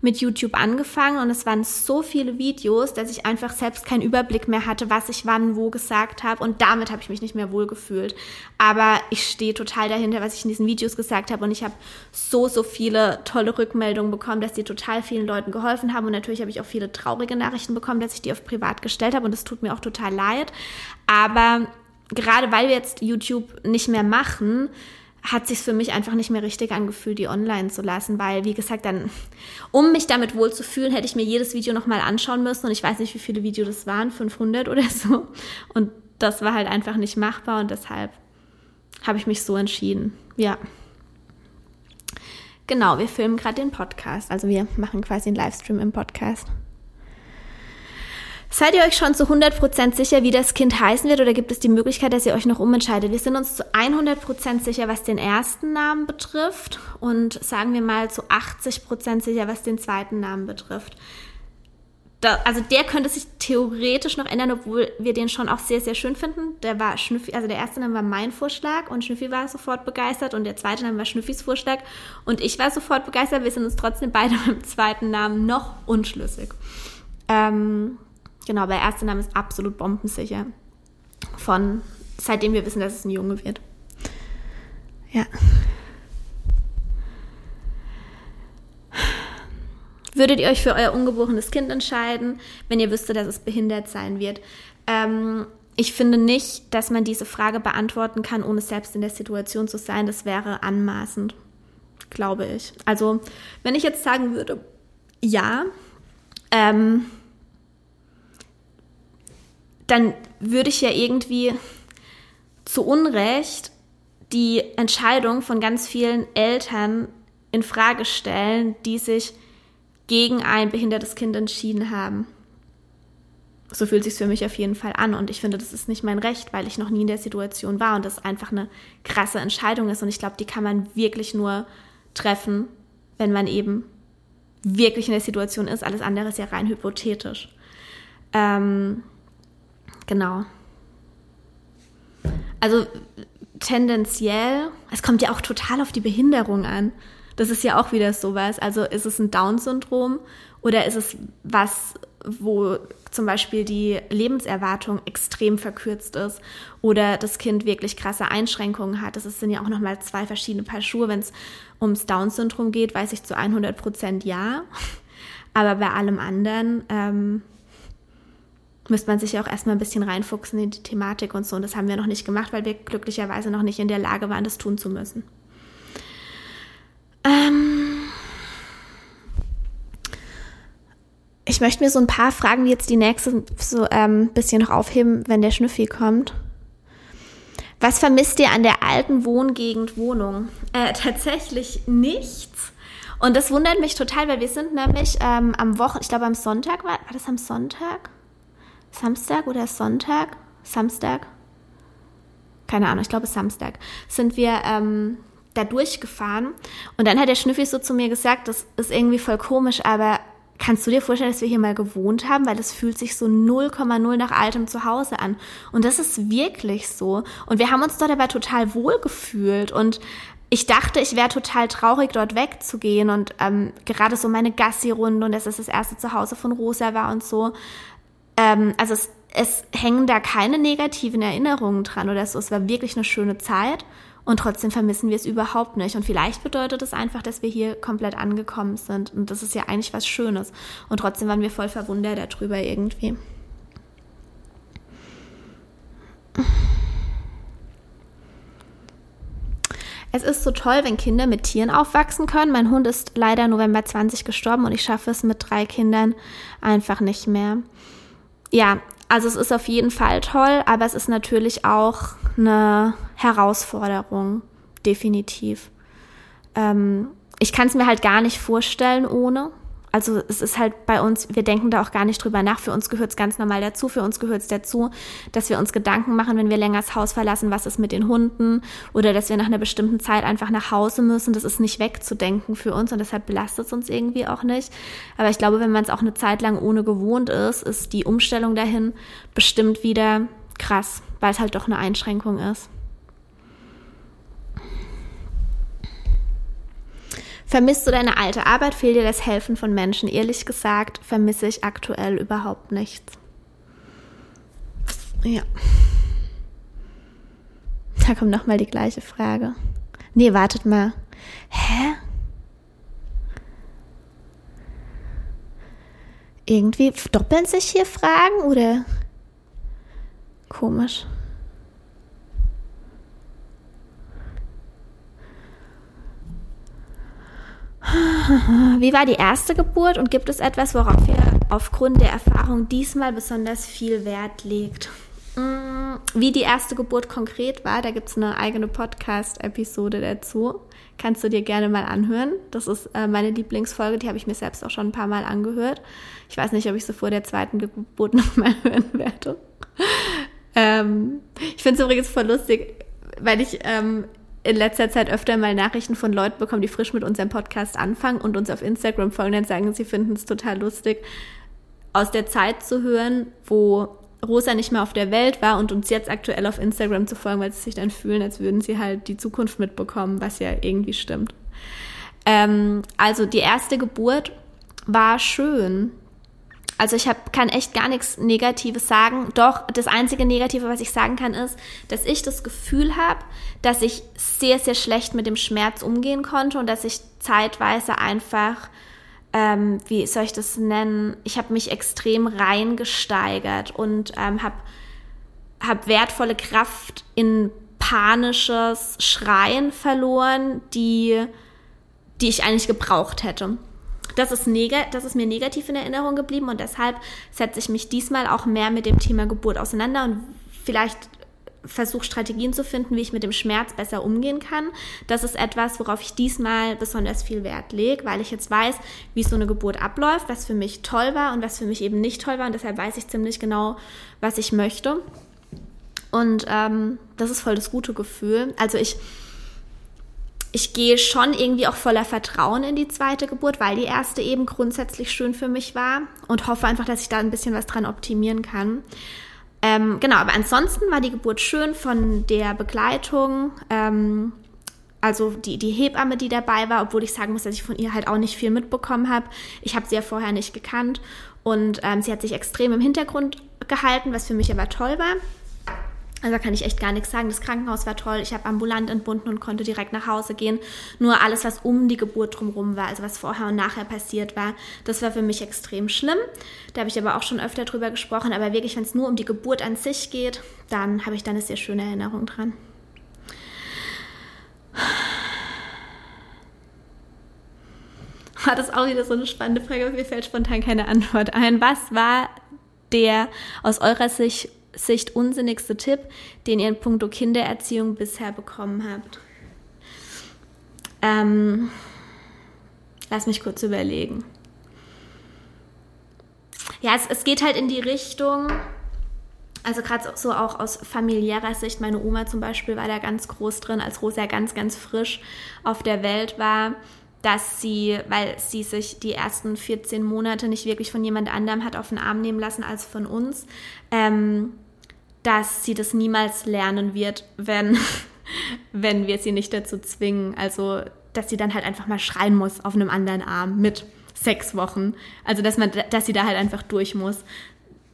mit YouTube angefangen und es waren so viele Videos, dass ich einfach selbst keinen Überblick mehr hatte, was ich wann wo gesagt habe und damit habe ich mich nicht mehr wohl gefühlt. Aber ich stehe total dahinter, was ich in diesen Videos gesagt habe und ich habe so, so viele tolle Rückmeldungen bekommen, dass die total vielen Leuten geholfen haben und natürlich habe ich auch viele traurige Nachrichten bekommen, dass ich die auf privat gestellt habe und es tut mir auch total leid. Aber gerade weil wir jetzt YouTube nicht mehr machen, hat sich für mich einfach nicht mehr richtig angefühlt, die online zu lassen, weil, wie gesagt, dann, um mich damit wohl zu fühlen, hätte ich mir jedes Video nochmal anschauen müssen und ich weiß nicht, wie viele Videos das waren, 500 oder so. Und das war halt einfach nicht machbar und deshalb habe ich mich so entschieden. Ja. Genau, wir filmen gerade den Podcast, also wir machen quasi einen Livestream im Podcast. Seid ihr euch schon zu 100% sicher, wie das Kind heißen wird oder gibt es die Möglichkeit, dass ihr euch noch umentscheidet? Wir sind uns zu 100% sicher, was den ersten Namen betrifft und sagen wir mal zu 80% sicher, was den zweiten Namen betrifft. Da, also der könnte sich theoretisch noch ändern, obwohl wir den schon auch sehr, sehr schön finden. Der war Schnüffi, also der erste Name war mein Vorschlag und Schnüffi war sofort begeistert und der zweite Name war Schnüffis Vorschlag und ich war sofort begeistert. Wir sind uns trotzdem beide [laughs] beim zweiten Namen noch unschlüssig. Ähm, Genau, der erste Name ist absolut bombensicher. Von seitdem wir wissen, dass es ein Junge wird. Ja. Würdet ihr euch für euer ungeborenes Kind entscheiden, wenn ihr wüsstet, dass es behindert sein wird? Ähm, ich finde nicht, dass man diese Frage beantworten kann, ohne selbst in der Situation zu sein. Das wäre anmaßend, glaube ich. Also, wenn ich jetzt sagen würde, ja, ähm, dann würde ich ja irgendwie zu Unrecht die Entscheidung von ganz vielen Eltern in Frage stellen, die sich gegen ein behindertes Kind entschieden haben. So fühlt sich für mich auf jeden Fall an und ich finde, das ist nicht mein Recht, weil ich noch nie in der Situation war und das einfach eine krasse Entscheidung ist und ich glaube, die kann man wirklich nur treffen, wenn man eben wirklich in der Situation ist. Alles andere ist ja rein hypothetisch. Ähm, Genau. Also tendenziell, es kommt ja auch total auf die Behinderung an. Das ist ja auch wieder sowas. Also ist es ein Down-Syndrom oder ist es was, wo zum Beispiel die Lebenserwartung extrem verkürzt ist oder das Kind wirklich krasse Einschränkungen hat. Das sind ja auch nochmal zwei verschiedene Paar Schuhe. Wenn es ums Down-Syndrom geht, weiß ich zu 100 Prozent ja. Aber bei allem anderen ähm, müsste man sich ja auch erstmal ein bisschen reinfuchsen in die Thematik und so. Und das haben wir noch nicht gemacht, weil wir glücklicherweise noch nicht in der Lage waren, das tun zu müssen. Ähm ich möchte mir so ein paar Fragen jetzt die nächste so ein ähm, bisschen noch aufheben, wenn der Schnüffi kommt. Was vermisst ihr an der alten Wohngegend Wohnung? Äh, tatsächlich nichts. Und das wundert mich total, weil wir sind nämlich ähm, am Wochen, ich glaube am Sonntag, war, war das am Sonntag? Samstag oder Sonntag, Samstag, keine Ahnung, ich glaube Samstag, sind wir ähm, da durchgefahren. Und dann hat der Schnüffi so zu mir gesagt, das ist irgendwie voll komisch, aber kannst du dir vorstellen, dass wir hier mal gewohnt haben? Weil es fühlt sich so 0,0 nach altem Zuhause an. Und das ist wirklich so. Und wir haben uns dort aber total wohl gefühlt. Und ich dachte, ich wäre total traurig, dort wegzugehen. Und ähm, gerade so meine Gassi-Runde und dass es das erste Zuhause von Rosa war und so. Ähm, also es, es hängen da keine negativen Erinnerungen dran oder so. Es war wirklich eine schöne Zeit. Und trotzdem vermissen wir es überhaupt nicht. Und vielleicht bedeutet es einfach, dass wir hier komplett angekommen sind. Und das ist ja eigentlich was Schönes. Und trotzdem waren wir voll verwundert darüber irgendwie. Es ist so toll, wenn Kinder mit Tieren aufwachsen können. Mein Hund ist leider November 20 gestorben und ich schaffe es mit drei Kindern einfach nicht mehr. Ja, also es ist auf jeden Fall toll, aber es ist natürlich auch eine Herausforderung, definitiv. Ähm, ich kann es mir halt gar nicht vorstellen ohne. Also es ist halt bei uns, wir denken da auch gar nicht drüber nach. Für uns gehört es ganz normal dazu. Für uns gehört es dazu, dass wir uns Gedanken machen, wenn wir länger das Haus verlassen, was ist mit den Hunden oder dass wir nach einer bestimmten Zeit einfach nach Hause müssen. Das ist nicht wegzudenken für uns und deshalb belastet es uns irgendwie auch nicht. Aber ich glaube, wenn man es auch eine Zeit lang ohne gewohnt ist, ist die Umstellung dahin bestimmt wieder krass, weil es halt doch eine Einschränkung ist. Vermisst du deine alte Arbeit? Fehlt dir das Helfen von Menschen? Ehrlich gesagt, vermisse ich aktuell überhaupt nichts. Ja. Da kommt nochmal die gleiche Frage. Nee, wartet mal. Hä? Irgendwie doppeln sich hier Fragen oder? Komisch. [laughs] Wie war die erste Geburt und gibt es etwas, worauf ihr aufgrund der Erfahrung diesmal besonders viel Wert legt? Mm, wie die erste Geburt konkret war, da gibt es eine eigene Podcast-Episode dazu. Kannst du dir gerne mal anhören. Das ist äh, meine Lieblingsfolge, die habe ich mir selbst auch schon ein paar Mal angehört. Ich weiß nicht, ob ich sie vor der zweiten Geburt [laughs] nochmal hören werde. [laughs] ähm, ich finde es übrigens voll lustig, weil ich ähm, in letzter Zeit öfter mal Nachrichten von Leuten bekommen, die frisch mit unserem Podcast anfangen und uns auf Instagram folgen, dann sagen, sie finden es total lustig, aus der Zeit zu hören, wo Rosa nicht mehr auf der Welt war und uns jetzt aktuell auf Instagram zu folgen, weil sie sich dann fühlen, als würden sie halt die Zukunft mitbekommen, was ja irgendwie stimmt. Ähm, also die erste Geburt war schön. Also ich hab, kann echt gar nichts Negatives sagen. Doch das einzige Negative, was ich sagen kann, ist, dass ich das Gefühl habe, dass ich sehr, sehr schlecht mit dem Schmerz umgehen konnte und dass ich zeitweise einfach, ähm, wie soll ich das nennen, ich habe mich extrem reingesteigert und ähm, habe hab wertvolle Kraft in panisches Schreien verloren, die, die ich eigentlich gebraucht hätte das ist, das ist mir negativ in Erinnerung geblieben und deshalb setze ich mich diesmal auch mehr mit dem Thema Geburt auseinander und vielleicht versuche Strategien zu finden, wie ich mit dem Schmerz besser umgehen kann. Das ist etwas, worauf ich diesmal besonders viel Wert lege, weil ich jetzt weiß, wie so eine Geburt abläuft, was für mich toll war und was für mich eben nicht toll war und deshalb weiß ich ziemlich genau, was ich möchte. Und ähm, das ist voll das gute Gefühl. Also ich ich gehe schon irgendwie auch voller Vertrauen in die zweite Geburt, weil die erste eben grundsätzlich schön für mich war und hoffe einfach, dass ich da ein bisschen was dran optimieren kann. Ähm, genau, aber ansonsten war die Geburt schön von der Begleitung. Ähm, also die, die Hebamme, die dabei war, obwohl ich sagen muss, dass ich von ihr halt auch nicht viel mitbekommen habe. Ich habe sie ja vorher nicht gekannt und ähm, sie hat sich extrem im Hintergrund gehalten, was für mich aber toll war. Also da kann ich echt gar nichts sagen. Das Krankenhaus war toll. Ich habe ambulant entbunden und konnte direkt nach Hause gehen. Nur alles, was um die Geburt drumherum war, also was vorher und nachher passiert war, das war für mich extrem schlimm. Da habe ich aber auch schon öfter drüber gesprochen. Aber wirklich, wenn es nur um die Geburt an sich geht, dann habe ich da eine sehr schöne Erinnerung dran. [sighs] Das ist auch wieder so eine spannende Frage. Mir fällt spontan keine Antwort ein. Was war der aus eurer Sicht Sicht unsinnigste Tipp, den ihr in puncto Kindererziehung bisher bekommen habt? Ähm, lass mich kurz überlegen. Ja, es, es geht halt in die Richtung, also gerade so auch aus familiärer Sicht, meine Oma zum Beispiel war da ganz groß drin, als Rosa ganz, ganz frisch auf der Welt war. dass sie, weil sie sich die ersten 14 Monate nicht wirklich von jemand anderem hat auf den Arm nehmen lassen als von uns, ähm, dass sie das niemals lernen wird, wenn, [laughs] wenn wir sie nicht dazu zwingen. Also, dass sie dann halt einfach mal schreien muss auf einem anderen Arm mit sechs Wochen. Also, dass man, dass sie da halt einfach durch muss.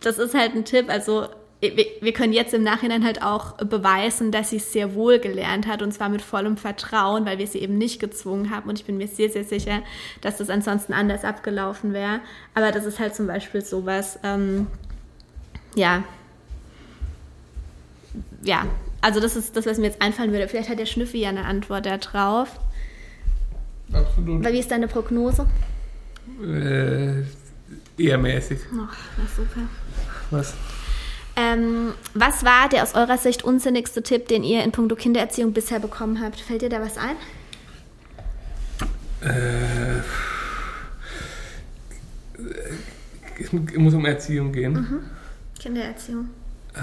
Das ist halt ein Tipp. Also, wir können jetzt im Nachhinein halt auch beweisen, dass sie es sehr wohl gelernt hat und zwar mit vollem Vertrauen, weil wir sie eben nicht gezwungen haben und ich bin mir sehr, sehr sicher, dass das ansonsten anders abgelaufen wäre. Aber das ist halt zum Beispiel sowas, ähm, ja, ja, also das ist das, was mir jetzt einfallen würde. Vielleicht hat der Schnüffi ja eine Antwort darauf. Absolut. Weil wie ist deine Prognose? Äh, eher mäßig. Ach, na super. Was? Ähm, was war der aus eurer Sicht unsinnigste Tipp, den ihr in puncto Kindererziehung bisher bekommen habt? Fällt dir da was ein? Äh, es muss um Erziehung gehen. Mhm. Kindererziehung. Äh,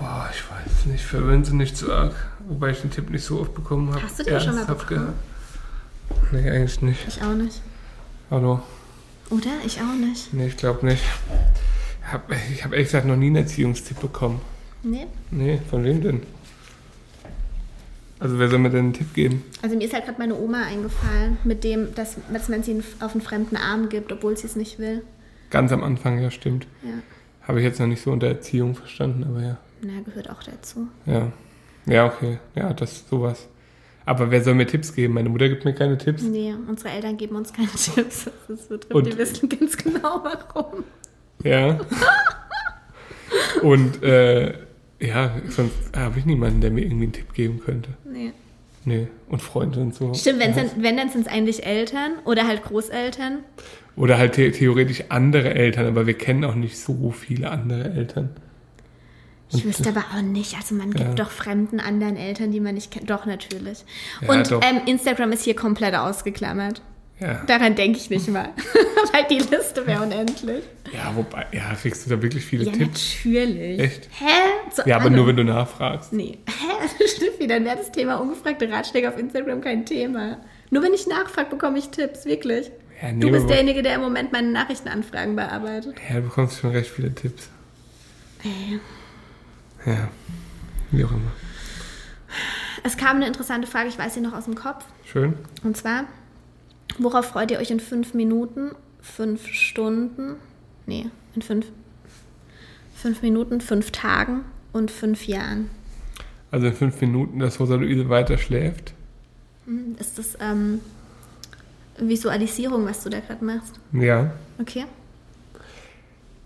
boah, ich weiß nicht. Verwöhnen Sie nicht zu arg. Wobei ich den Tipp nicht so oft bekommen habe. Hast du den schon mal bekommen? Nee, eigentlich nicht. Ich auch nicht. Hallo? Oder? Ich auch nicht. Nee, ich glaube nicht. Ich habe ich hab ehrlich gesagt noch nie einen Erziehungstipp bekommen. Nee. Nee, von wem denn? Also wer soll mir denn einen Tipp geben? Also mir ist halt gerade meine Oma eingefallen, mit dem, dass, dass man sie auf einen fremden Arm gibt, obwohl sie es nicht will. Ganz am Anfang, ja, stimmt. Ja. Habe ich jetzt noch nicht so unter Erziehung verstanden, aber ja. Na, gehört auch dazu. Ja. Ja, okay. Ja, das ist sowas. Aber wer soll mir Tipps geben? Meine Mutter gibt mir keine Tipps. Nee, unsere Eltern geben uns keine [laughs] Tipps. Das drin. Und- Die wissen ganz genau warum. Ja. Und äh, ja, sonst habe ich niemanden, der mir irgendwie einen Tipp geben könnte. Nee. Nee. Und Freunde und so. Stimmt, wenn's ja. dann, wenn, dann sind es eigentlich Eltern oder halt Großeltern. Oder halt the theoretisch andere Eltern, aber wir kennen auch nicht so viele andere Eltern. Ich wüsste aber auch nicht. Also man gibt Ja. doch fremden anderen Eltern, die man nicht kennt. Doch, natürlich. Ja, Und doch. ähm, Instagram ist hier komplett ausgeklammert. Ja. Daran denke ich nicht mal. [laughs] Weil die Liste wäre unendlich. Ja, wobei, ja, kriegst du da wirklich viele Ja, Tipps? natürlich. Echt? Hä? Zu Ja, aber allem. nur wenn du nachfragst. Nee. Hä? [laughs] Stimmt, dann wäre das Thema ungefragte Ratschläge auf Instagram kein Thema. Nur wenn ich nachfrage, bekomme ich Tipps, wirklich. Ja, nee, Du bist derjenige, der im Moment meine Nachrichtenanfragen bearbeitet. Ja, du bekommst schon recht viele Tipps. Ey. Ja, wie auch immer. Es kam eine interessante Frage, ich weiß sie noch aus dem Kopf. Schön. Und zwar, worauf freut ihr euch in fünf Minuten, fünf Stunden, nee, in fünf, fünf Minuten, fünf Tagen und fünf Jahren? Also in fünf Minuten, dass Rosa Luise weiter schläft. Hm, Ist das ähm, Visualisierung, was du da gerade machst? Ja. Okay.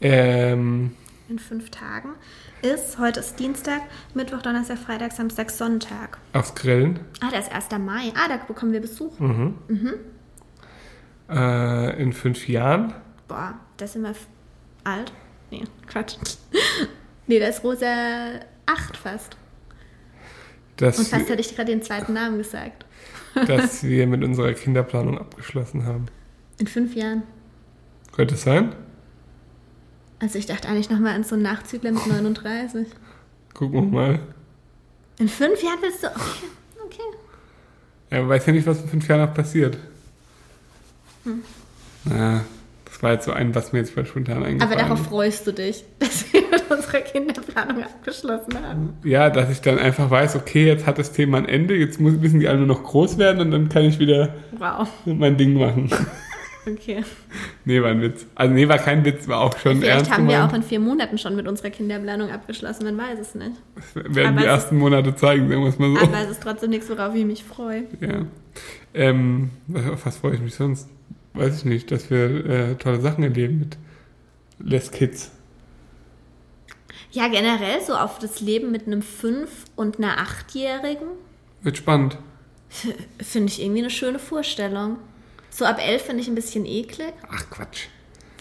Ähm, In fünf Tagen ist, heute ist Dienstag, Mittwoch, Donnerstag, Freitag, Samstag, Sonntag. aufs Grillen. Ah, da ist 1. Mai. Ah, da bekommen wir Besuch. Mhm. Äh, in fünf Jahren. Boah, da sind wir alt. Nee, Quatsch. [laughs] nee, da ist Rosa acht fast. Dass, Und fast hätte ich gerade den zweiten Namen gesagt. [laughs] dass [laughs] wir mit unserer Kinderplanung abgeschlossen haben. In fünf Jahren. Könnte es sein? Also ich dachte eigentlich nochmal an so einen Nachzügler mit 39. Gucken wir mal. In fünf Jahren willst du... Okay, okay. Ja, man weiß ja nicht, was in fünf Jahren noch passiert. Hm. Na, das war jetzt so ein, was mir jetzt mal spontan eingefallen Aber darauf freust du dich, [laughs] dass wir mit unserer Kinderplanung abgeschlossen haben. Ja, dass ich dann einfach weiß, okay, jetzt hat das Thema ein Ende, jetzt müssen die alle nur noch groß werden und dann kann ich wieder Wow. mein Ding machen. Okay. nee, war ein Witz. Also nee, war kein Witz, war auch schon Vielleicht ernst haben wir gemeint. auch in vier Monaten schon mit unserer Kinderplanung abgeschlossen, man weiß es nicht. Das werden aber die ersten Monate zeigen, sagen wir es mal so. Aber es ist trotzdem nichts, worauf ich mich freue. Ja. Ähm, was- auf was freue ich mich sonst? Weiß ich nicht, dass wir äh, tolle Sachen erleben mit Less Kids. Ja, generell so auf das Leben mit einem Fünf- und einer Achtjährigen Wird spannend. finde ich irgendwie eine schöne Vorstellung. So ab elf finde ich ein bisschen eklig, Ach Quatsch.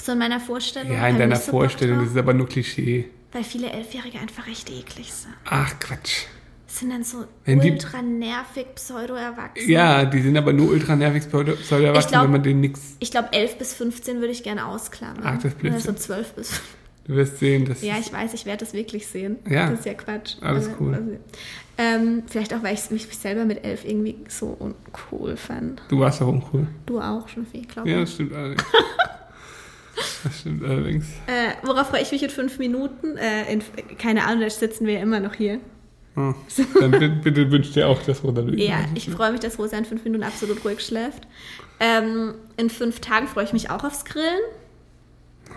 so in meiner Vorstellung. Ja, in deiner so Vorstellung, das ist aber nur Klischee. Weil viele Elfjährige einfach echt eklig sind. Ach Quatsch. Sind dann so Wenn die- ultra nervig, pseudo-erwachsen. Ja, die sind aber nur ultra nervig, pseudo Ich erwachsen, glaub- wenn man denen nichts. Ich glaube, 11 bis 15 würde ich gerne ausklammern. Ach, das ist Oder so Blödsinn. 12 bis Du wirst sehen, dass. Ja, ich weiß, ich werde das wirklich sehen. Ja. Das ist ja Quatsch. Alles Aber- cool. also, Ähm, vielleicht auch, weil ich mich selber mit elf irgendwie so uncool fand. Du warst doch uncool. Du auch schon viel, glaube Ja, ich. das stimmt allerdings. [laughs] das stimmt allerdings. Äh, worauf freue ich mich in fünf Minuten? Äh, in, keine Ahnung, da sitzen wir ja immer noch hier. Oh. Dann bitte, wünscht dir auch, dass Rosa Lügen Ja, ich freue mich, dass Rosa in fünf Minuten absolut ruhig schläft. Ähm, in fünf Tagen freue ich mich auch aufs Grillen.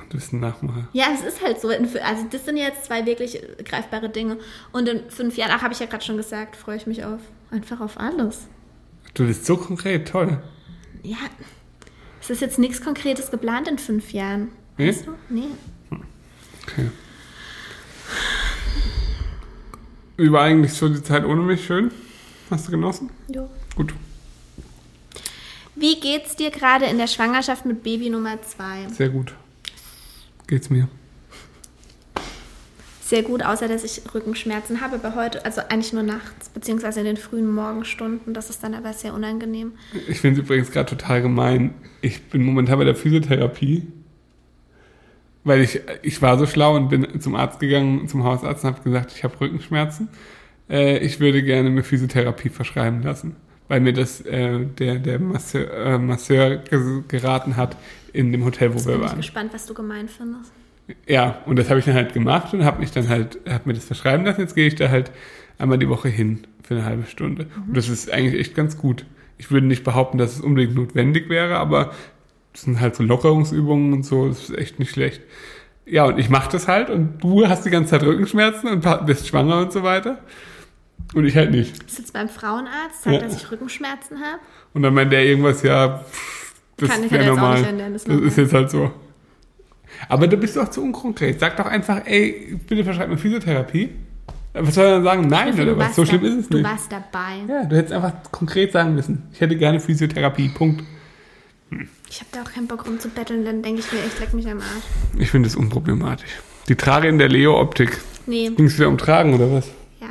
Du bist ein Nachmacher. Ja, es ist halt so. Also das sind jetzt zwei wirklich greifbare Dinge. Und in fünf Jahren, ach, habe ich ja gerade schon gesagt, freue ich mich auf einfach auf alles. Du bist so konkret, toll. Ja, es ist jetzt nichts Konkretes geplant in fünf Jahren. Nee? Weißt du? Nee. Okay. Wie war eigentlich so die Zeit ohne mich schön? Hast du genossen? Jo. Gut. Wie geht's dir gerade in der Schwangerschaft mit Baby Nummer zwei? Sehr gut. Geht's mir. Sehr gut, außer dass ich Rückenschmerzen habe, aber heute, also eigentlich nur nachts, beziehungsweise in den frühen Morgenstunden. Das ist dann aber sehr unangenehm. Ich finde es übrigens gerade total gemein. Ich bin momentan bei der Physiotherapie, weil ich, ich war so schlau und bin zum Arzt gegangen, zum Hausarzt und habe gesagt, ich habe Rückenschmerzen. Äh, ich würde gerne mir Physiotherapie verschreiben lassen, weil mir das äh, der, der Masseur, äh, Masseur geraten hat in dem Hotel, wo Jetzt wir bin ich waren. gespannt, was du gemein findest. Ja, und das habe ich dann halt gemacht und habe mich dann halt, habe mir das verschreiben lassen. Jetzt gehe ich da halt einmal die Woche hin für eine halbe Stunde. Und das ist eigentlich echt ganz gut. Ich würde nicht behaupten, dass es unbedingt notwendig wäre, aber das sind halt so Lockerungsübungen und so, das ist echt nicht schlecht. Ja, und ich mache das halt und du hast die ganze Zeit Rückenschmerzen und bist schwanger und so weiter. Und ich halt nicht. Ich sitze beim Frauenarzt, sagt, Ja. dass ich Rückenschmerzen habe. Und dann meint der irgendwas, ja, pff, das Kann- wäre jetzt auch normal. nicht ändern, das ist das ist jetzt halt so. Aber du bist doch zu unkonkret. Sag doch einfach, ey, bitte verschreib mir Physiotherapie. Was soll er dann sagen? Nein, Du oder was? So da- schlimm ist es Du nicht. warst dabei. Ja, du hättest einfach konkret sagen müssen. Ich hätte gerne Physiotherapie. Punkt. Ich habe da auch keinen Bock rumzubetteln, dann denke ich mir, ich leck mich am Arsch. Ich finde es unproblematisch. Die Trage in der Leo-Optik. Nee, Ging es wieder um Tragen oder was? ja.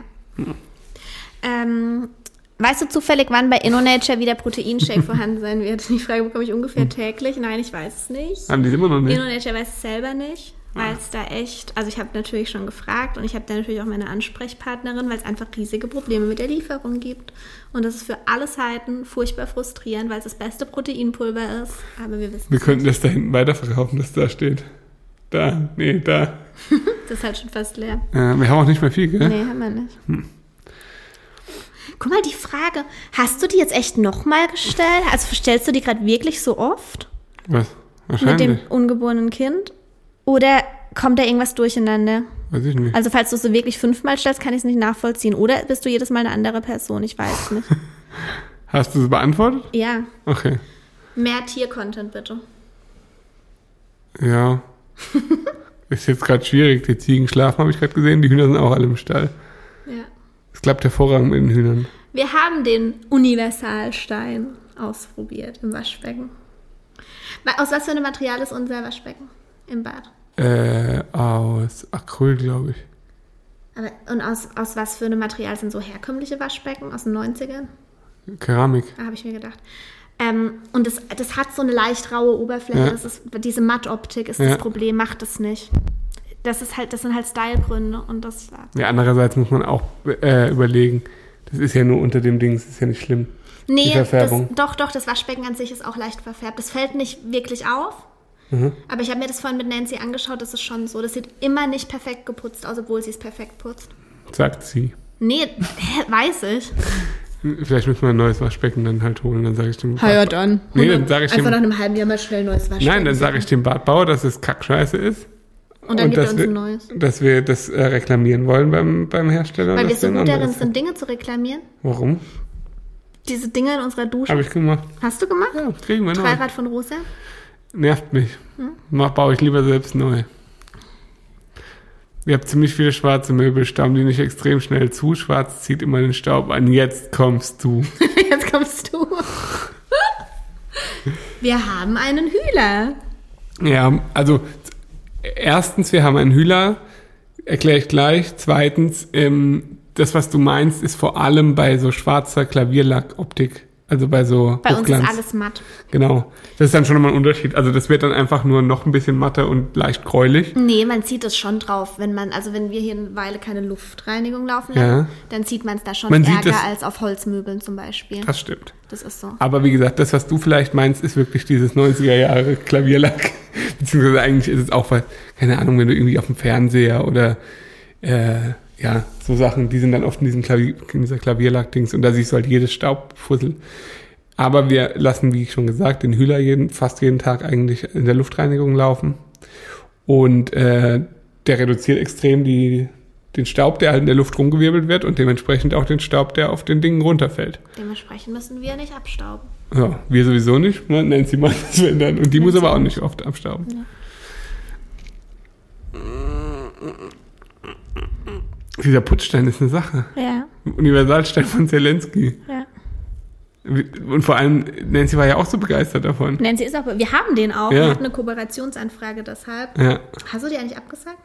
Ähm, weißt du zufällig, wann bei InnoNature wieder Proteinshake [laughs] vorhanden sein wird? Die Frage bekomme ich ungefähr täglich. Nein, ich weiß es nicht. Haben die immer noch nicht? InnoNature weiß es selber nicht, weil es da echt, also ich habe natürlich schon gefragt und ich habe da natürlich auch meine Ansprechpartnerin, weil es einfach riesige Probleme mit der Lieferung gibt. Und das ist für alle Seiten furchtbar frustrierend, weil es das beste Proteinpulver ist. Aber wir wissen Wir könnten das da hinten weiterverkaufen, das da steht. Da, nee, da. [laughs] Das ist halt schon fast leer. Äh, wir haben auch nicht mehr viel, gell? Nee, haben wir nicht. Guck mal, die Frage, hast du die jetzt echt nochmal gestellt? Also stellst du die gerade wirklich so oft Was? mit Wahrscheinlich. dem ungeborenen Kind? Oder kommt da irgendwas durcheinander? Weiß ich nicht. Also falls du es so wirklich fünfmal stellst, kann ich es nicht nachvollziehen. Oder bist du jedes Mal eine andere Person? Ich weiß nicht. [laughs] Hast du es beantwortet? Ja, Okay. mehr Tier-Content bitte. Ja. [laughs] Ist jetzt gerade schwierig. Die Ziegen schlafen, habe ich gerade gesehen. Die Hühner sind auch alle im Stall. Klappt hervorragend mit den Hühnern. Wir haben den Universalstein ausprobiert im Waschbecken. Wa- Aus was für einem Material ist unser Waschbecken im Bad? Äh, aus Acryl, glaube ich. Aber, und aus, aus was für einem Material sind so herkömmliche Waschbecken aus den 90ern? Keramik. Da habe ich mir gedacht. Ähm, und das, das hat so eine leicht raue Oberfläche. Ja. Das ist, diese Mattoptik ist Ja. das Problem, macht es nicht. Das ist halt, das sind halt Stylegründe und das Ja, andererseits muss man auch äh, überlegen, das ist ja nur unter dem Ding, das ist ja nicht schlimm. Die Nee, das, Verfärbung. doch, doch, das Waschbecken an sich ist auch leicht verfärbt. Das fällt nicht wirklich auf. Mhm. Aber ich habe mir das vorhin mit Nancy angeschaut, das ist schon so. Das sieht immer nicht perfekt geputzt aus, obwohl sie es perfekt putzt. Sagt sie. Nee, [laughs] weiß ich. Vielleicht müssen wir ein neues Waschbecken dann halt holen, dann sage ich dem dann. Nee, dann sag ich Einfach dem- nach einem halben Jahr mal schnell ein neues Waschbecken. Nein, dann sage ich dem Badbauer, dass es Kackscheiße ist. Und dann gibt er dass uns wir, ein neues. Dass wir das äh, reklamieren wollen beim, beim Hersteller. Weil wir so gut darin sind, Dinge zu reklamieren. Warum? Diese Dinge in unserer Dusche. Habe ich gemacht. Hast du gemacht? Ja, kriegen wir neu. Dreirad von Rosa? Nervt mich. Hm? Mach, baue ich lieber selbst neu. Ihr habt ziemlich viele schwarze Möbel, stauben die nicht extrem schnell zu. Schwarz zieht immer den Staub an. Jetzt kommst du. [laughs] Jetzt kommst du. [laughs] Wir haben einen Hühler. Ja, also erstens, wir haben einen Hühler, erkläre ich gleich. Zweitens, ähm, das, was du meinst, ist vor allem bei so schwarzer Klavierlackoptik Also bei so Bei uns ist Hochglanz. alles matt. Genau. Das ist dann schon nochmal ein Unterschied. Also das wird dann einfach nur noch ein bisschen matter und leicht gräulich. Nee, man zieht es schon drauf, wenn man, also wenn wir hier eine Weile keine Luftreinigung laufen lassen, Ja. dann sieht man es da schon Man sieht ärger es- als auf Holzmöbeln zum Beispiel. Das stimmt. Das ist so. Aber wie gesagt, das, was du vielleicht meinst, ist wirklich dieses 90er Jahre Klavierlack. Beziehungsweise eigentlich ist es auch was, keine Ahnung, wenn du irgendwie auf dem Fernseher oder äh, ja, so Sachen, die sind dann oft in diesem Klavier, dieser Klavierlack-Dings und da siehst du halt jedes Staubfussel. Aber wir lassen, wie ich schon gesagt, den Hühler jeden, fast jeden Tag eigentlich in der Luftreinigung laufen. Und äh, der reduziert extrem die, den Staub, der halt in der Luft rumgewirbelt wird und dementsprechend auch den Staub, der auf den Dingen runterfällt. Dementsprechend müssen wir nicht abstauben. Ja, wir sowieso nicht. Ne? Nancy macht das wenn dann. Und die muss aber auch nicht oft abstauben. Dieser Putzstein ist eine Sache. Ja, Universalstein von Zelensky. ja. Und vor allem, Nancy war ja auch so begeistert davon. Nancy ist auch, wir haben den auch. Ja. Wir hatten eine Kooperationsanfrage deshalb. Ja, Hast du die eigentlich abgesagt?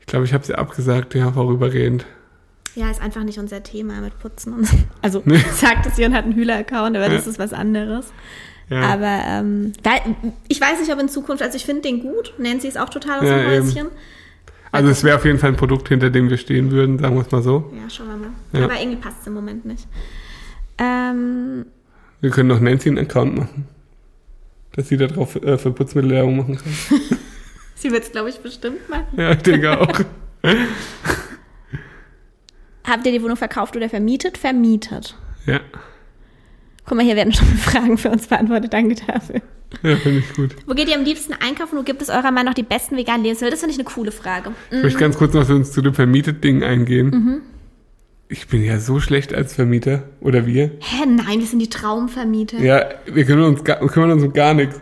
ich glaube, ich habe sie abgesagt, ja, vorübergehend. Ja, ist einfach nicht unser Thema mit Putzen und so. [laughs] Also, sagt es und hat einen Hühler-Account, aber das Ja. ist was anderes. Ja. Aber ähm, da, ich weiß nicht, ob in Zukunft, also ich finde den gut. Nancy ist auch total aus Ja, dem. Häuschen. Also es wäre auf jeden Fall ein Produkt, hinter dem wir stehen würden, sagen wir es mal so. Ja, schauen wir mal. Ja. Aber irgendwie passt es im Moment nicht. Ähm, Wir können noch Nancy einen Account machen. Dass sie da drauf äh, für Putzmittelwerbung machen kann. [laughs] sie wird es, glaube ich, bestimmt machen. Ja, ich denke auch. [laughs] Habt ihr die Wohnung verkauft oder vermietet? Vermietet. Ja, Guck mal, hier werden schon [laughs] Fragen für uns beantwortet. Danke dafür. ja finde ich gut. Wo geht ihr am liebsten einkaufen? Wo gibt es eurer Meinung nach die besten veganen Lebensmittel? Das finde ich eine coole Frage. Ich möchte ganz kurz noch zu, zu dem Vermietet-Ding eingehen. Mhm. Ich bin ja so schlecht als Vermieter. Oder wir. Hä, nein, wir sind die Traumvermieter. Ja, wir kümmern uns, gar, wir kümmern uns um gar nichts.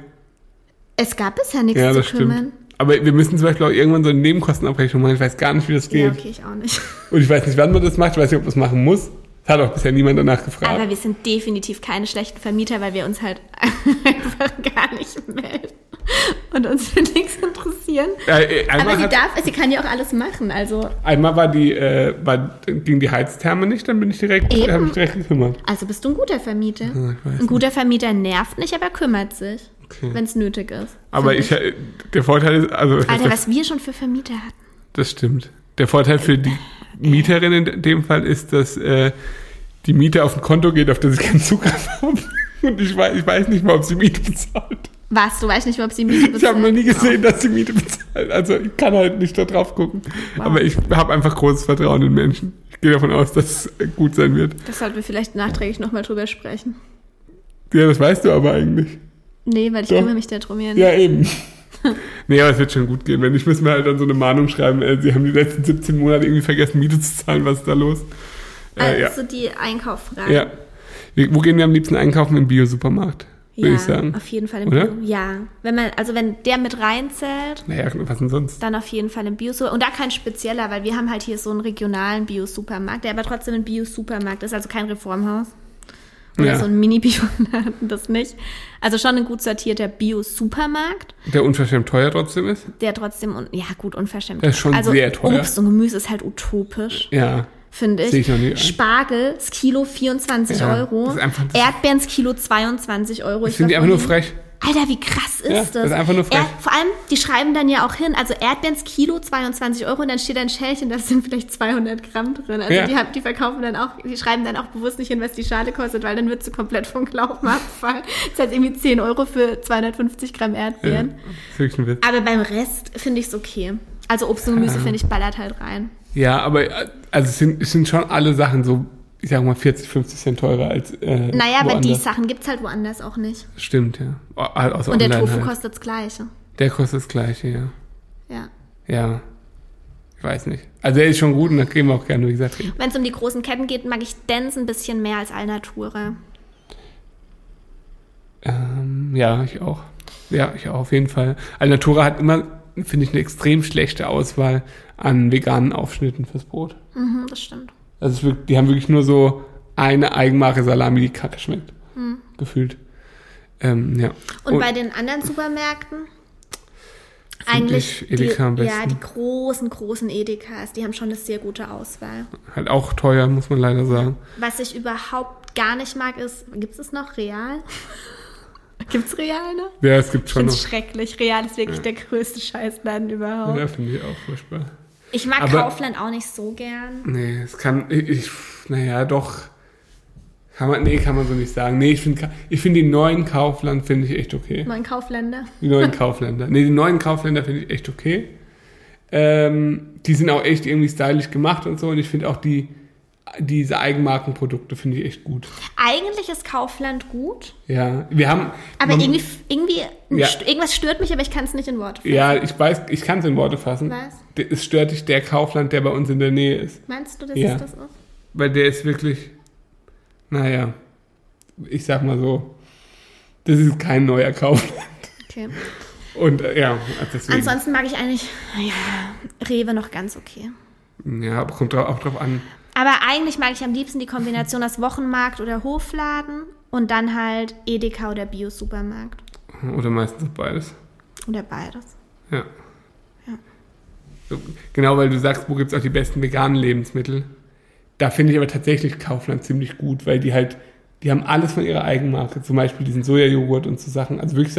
Es gab bisher nichts Ja, zu das kümmern. stimmt. Aber wir müssen zum Beispiel auch irgendwann so eine Nebenkostenabrechnung machen. Ich weiß gar nicht, wie das Ja, geht. okay, ich auch nicht. [laughs] Und ich weiß nicht, wann man das macht. Ich weiß nicht, ob man das machen muss. Es hat auch bisher niemand danach gefragt. Aber wir sind definitiv keine schlechten Vermieter, weil wir uns halt [laughs] einfach gar nicht melden und uns für nichts interessieren. äh, äh, Aber sie hat, darf, sie kann ja auch alles machen. Also, einmal war die, äh, war, ging die Heiztherme nicht, dann bin ich direkt, habe mich direkt gekümmert. also bist du ein guter Vermieter. Ja, ich ein guter Vermieter nervt nicht, aber kümmert sich, Okay. wenn es nötig ist. Aber ich, der Vorteil ist, also Alter, was wir schon für Vermieter hatten. das stimmt. Der Vorteil für die Mieterin in dem Fall ist, dass äh, die Miete auf ein Konto geht, auf das ich keinen Zugriff [laughs] habe. Und ich weiß, ich weiß nicht mal, ob sie Miete bezahlt. Was? Du weißt nicht, ob sie Miete Ich habe noch nie bezahlt? gesehen, dass sie Miete bezahlt. Also ich kann halt nicht da drauf gucken. Aber ich habe einfach großes Vertrauen in Menschen. Ich gehe davon aus, dass es gut sein wird. Das sollten wir vielleicht nachträglich nochmal drüber sprechen. Ja, das weißt du aber eigentlich. Nee, weil ich Doch. kümmere mich darum ja nicht. Ja, eben. [laughs] nee, aber es wird schon gut gehen. Wenn nicht, müssen wir halt dann so eine Mahnung schreiben. Äh, sie haben die letzten 17 Monate irgendwie vergessen, Miete zu zahlen. Was ist da los? Äh, ja. Also die Einkauffrage. ja. Wo gehen wir am liebsten einkaufen? Im Biosupermarkt, würde Ja, ich sagen. auf jeden Fall im Oder? Bio. Ja, wenn man, also wenn der mit reinzählt, Naja, was denn sonst? dann auf jeden Fall im Bio. Und da kein spezieller, weil wir haben halt hier so einen regionalen Bio-Supermarkt, der aber trotzdem ein Bio-Supermarkt ist, also kein Reformhaus. Oder Ja. so ein Mini-Bio-Laden, [laughs] das nicht. Also schon ein gut sortierter Bio-Supermarkt, Der unverschämt teuer trotzdem ist? der trotzdem, un ja gut, unverschämt. Der ist schon also sehr teuer. Obst und Gemüse ist halt utopisch. Ja. finde ich. Sehe ich noch nie. Spargel, das Kilo 24 Ja, Euro. das ist einfach- das- Erdbeeren, das Kilo 22 Euro. Ich finde die einfach nur frech. Alter, wie krass ist Ja, das? das ist einfach nur frech. Erd, vor allem, die schreiben dann ja auch hin, also Erdbeeren, das Kilo 22 Euro und dann steht ein Schälchen, da sind vielleicht 200 Gramm drin. Also Ja. die, haben- die verkaufen dann auch, die schreiben dann auch bewusst nicht hin, was die Schale kostet, weil dann wird sie komplett vom Glauben [laughs] abfallen. Das heißt irgendwie 10 Euro für 250 Gramm Ja, Erdbeeren. das ist wirklich ein Witz. Aber beim Rest finde ich es okay. Also Obst und Gemüse, finde ich, ballert halt rein. Ja, aber äh, also es sind, es sind schon alle Sachen so, ich sag mal 40, 50 Cent teurer als äh, Naja, aber die woanders. Sachen gibt's halt woanders auch nicht. Stimmt, ja. Aus Und der Online Tofu halt. kostet das Gleiche. Der kostet das gleiche, ja. Ja. Ja. Ich weiß nicht. Also der ist schon gut und da gehen wir auch gerne, wie gesagt. Wenn es um die großen Ketten geht, mag ich Dance ein bisschen mehr als Alnatura. Ähm, ja, ich auch. Ja, ich auch, auf jeden Fall. Alnatura hat immer, finde ich, eine extrem schlechte Auswahl an veganen Aufschnitten fürs Brot. Mhm, das stimmt. Also es wirklich, die haben wirklich nur so eine Eigenmarke Salami, die kacke schmeckt. Gefühlt. Ähm, ja. Und, bei den anderen Supermärkten? Eigentlich ich Edeka am die, besten. ja, die großen, großen Edekas, die haben schon eine sehr gute Auswahl. Halt auch teuer, muss man leider sagen. Was ich überhaupt gar nicht mag, ist, gibt es noch Real? [laughs] gibt es Real noch? Ja, es gibt Ich schon finde noch. es schrecklich. Real ist wirklich der größte Scheißladen überhaupt. Ja, finde ich auch furchtbar. Ich mag Aber- Kaufland auch nicht so gern. Nee, es kann, ich, ich naja, doch. Kann man, nee, kann man so nicht sagen. Nee, ich finde ich find die neuen Kaufland finde ich echt okay. Neuen Kaufländer. Die neuen Kaufländer. Nee, die neuen Kaufländer finde ich echt okay. Ähm, die sind auch echt irgendwie stylisch gemacht und so. Und ich finde auch die, diese Eigenmarkenprodukte finde ich echt gut. Eigentlich ist Kaufland gut, Ja, wir haben. aber man- irgendwie, irgendwie Ja. irgendwas stört mich, aber ich kann es nicht in Worte fassen. Ja, ich weiß, ich kann es in Worte fassen. Was? Es stört dich der Kaufland, der bei uns in der Nähe ist. Meinst du, dass Ja. das ist? Weil der ist wirklich, naja, ich sag mal so, das ist kein neuer Kaufland. Okay. Und äh, ja, deswegen. Ansonsten mag ich eigentlich, ja, Rewe noch ganz okay. Ja, aber kommt auch drauf an. Aber eigentlich mag ich am liebsten die Kombination aus Wochenmarkt oder Hofladen und dann halt Edeka oder Bio-Supermarkt. Oder meistens beides. Oder beides. Ja. Ja. Genau, weil du sagst, wo gibt es auch die besten veganen Lebensmittel. Da finde ich aber tatsächlich Kaufland ziemlich gut, weil die halt, die haben alles von ihrer Eigenmarke. Zum Beispiel diesen Sojajoghurt und so Sachen. Also wirklich,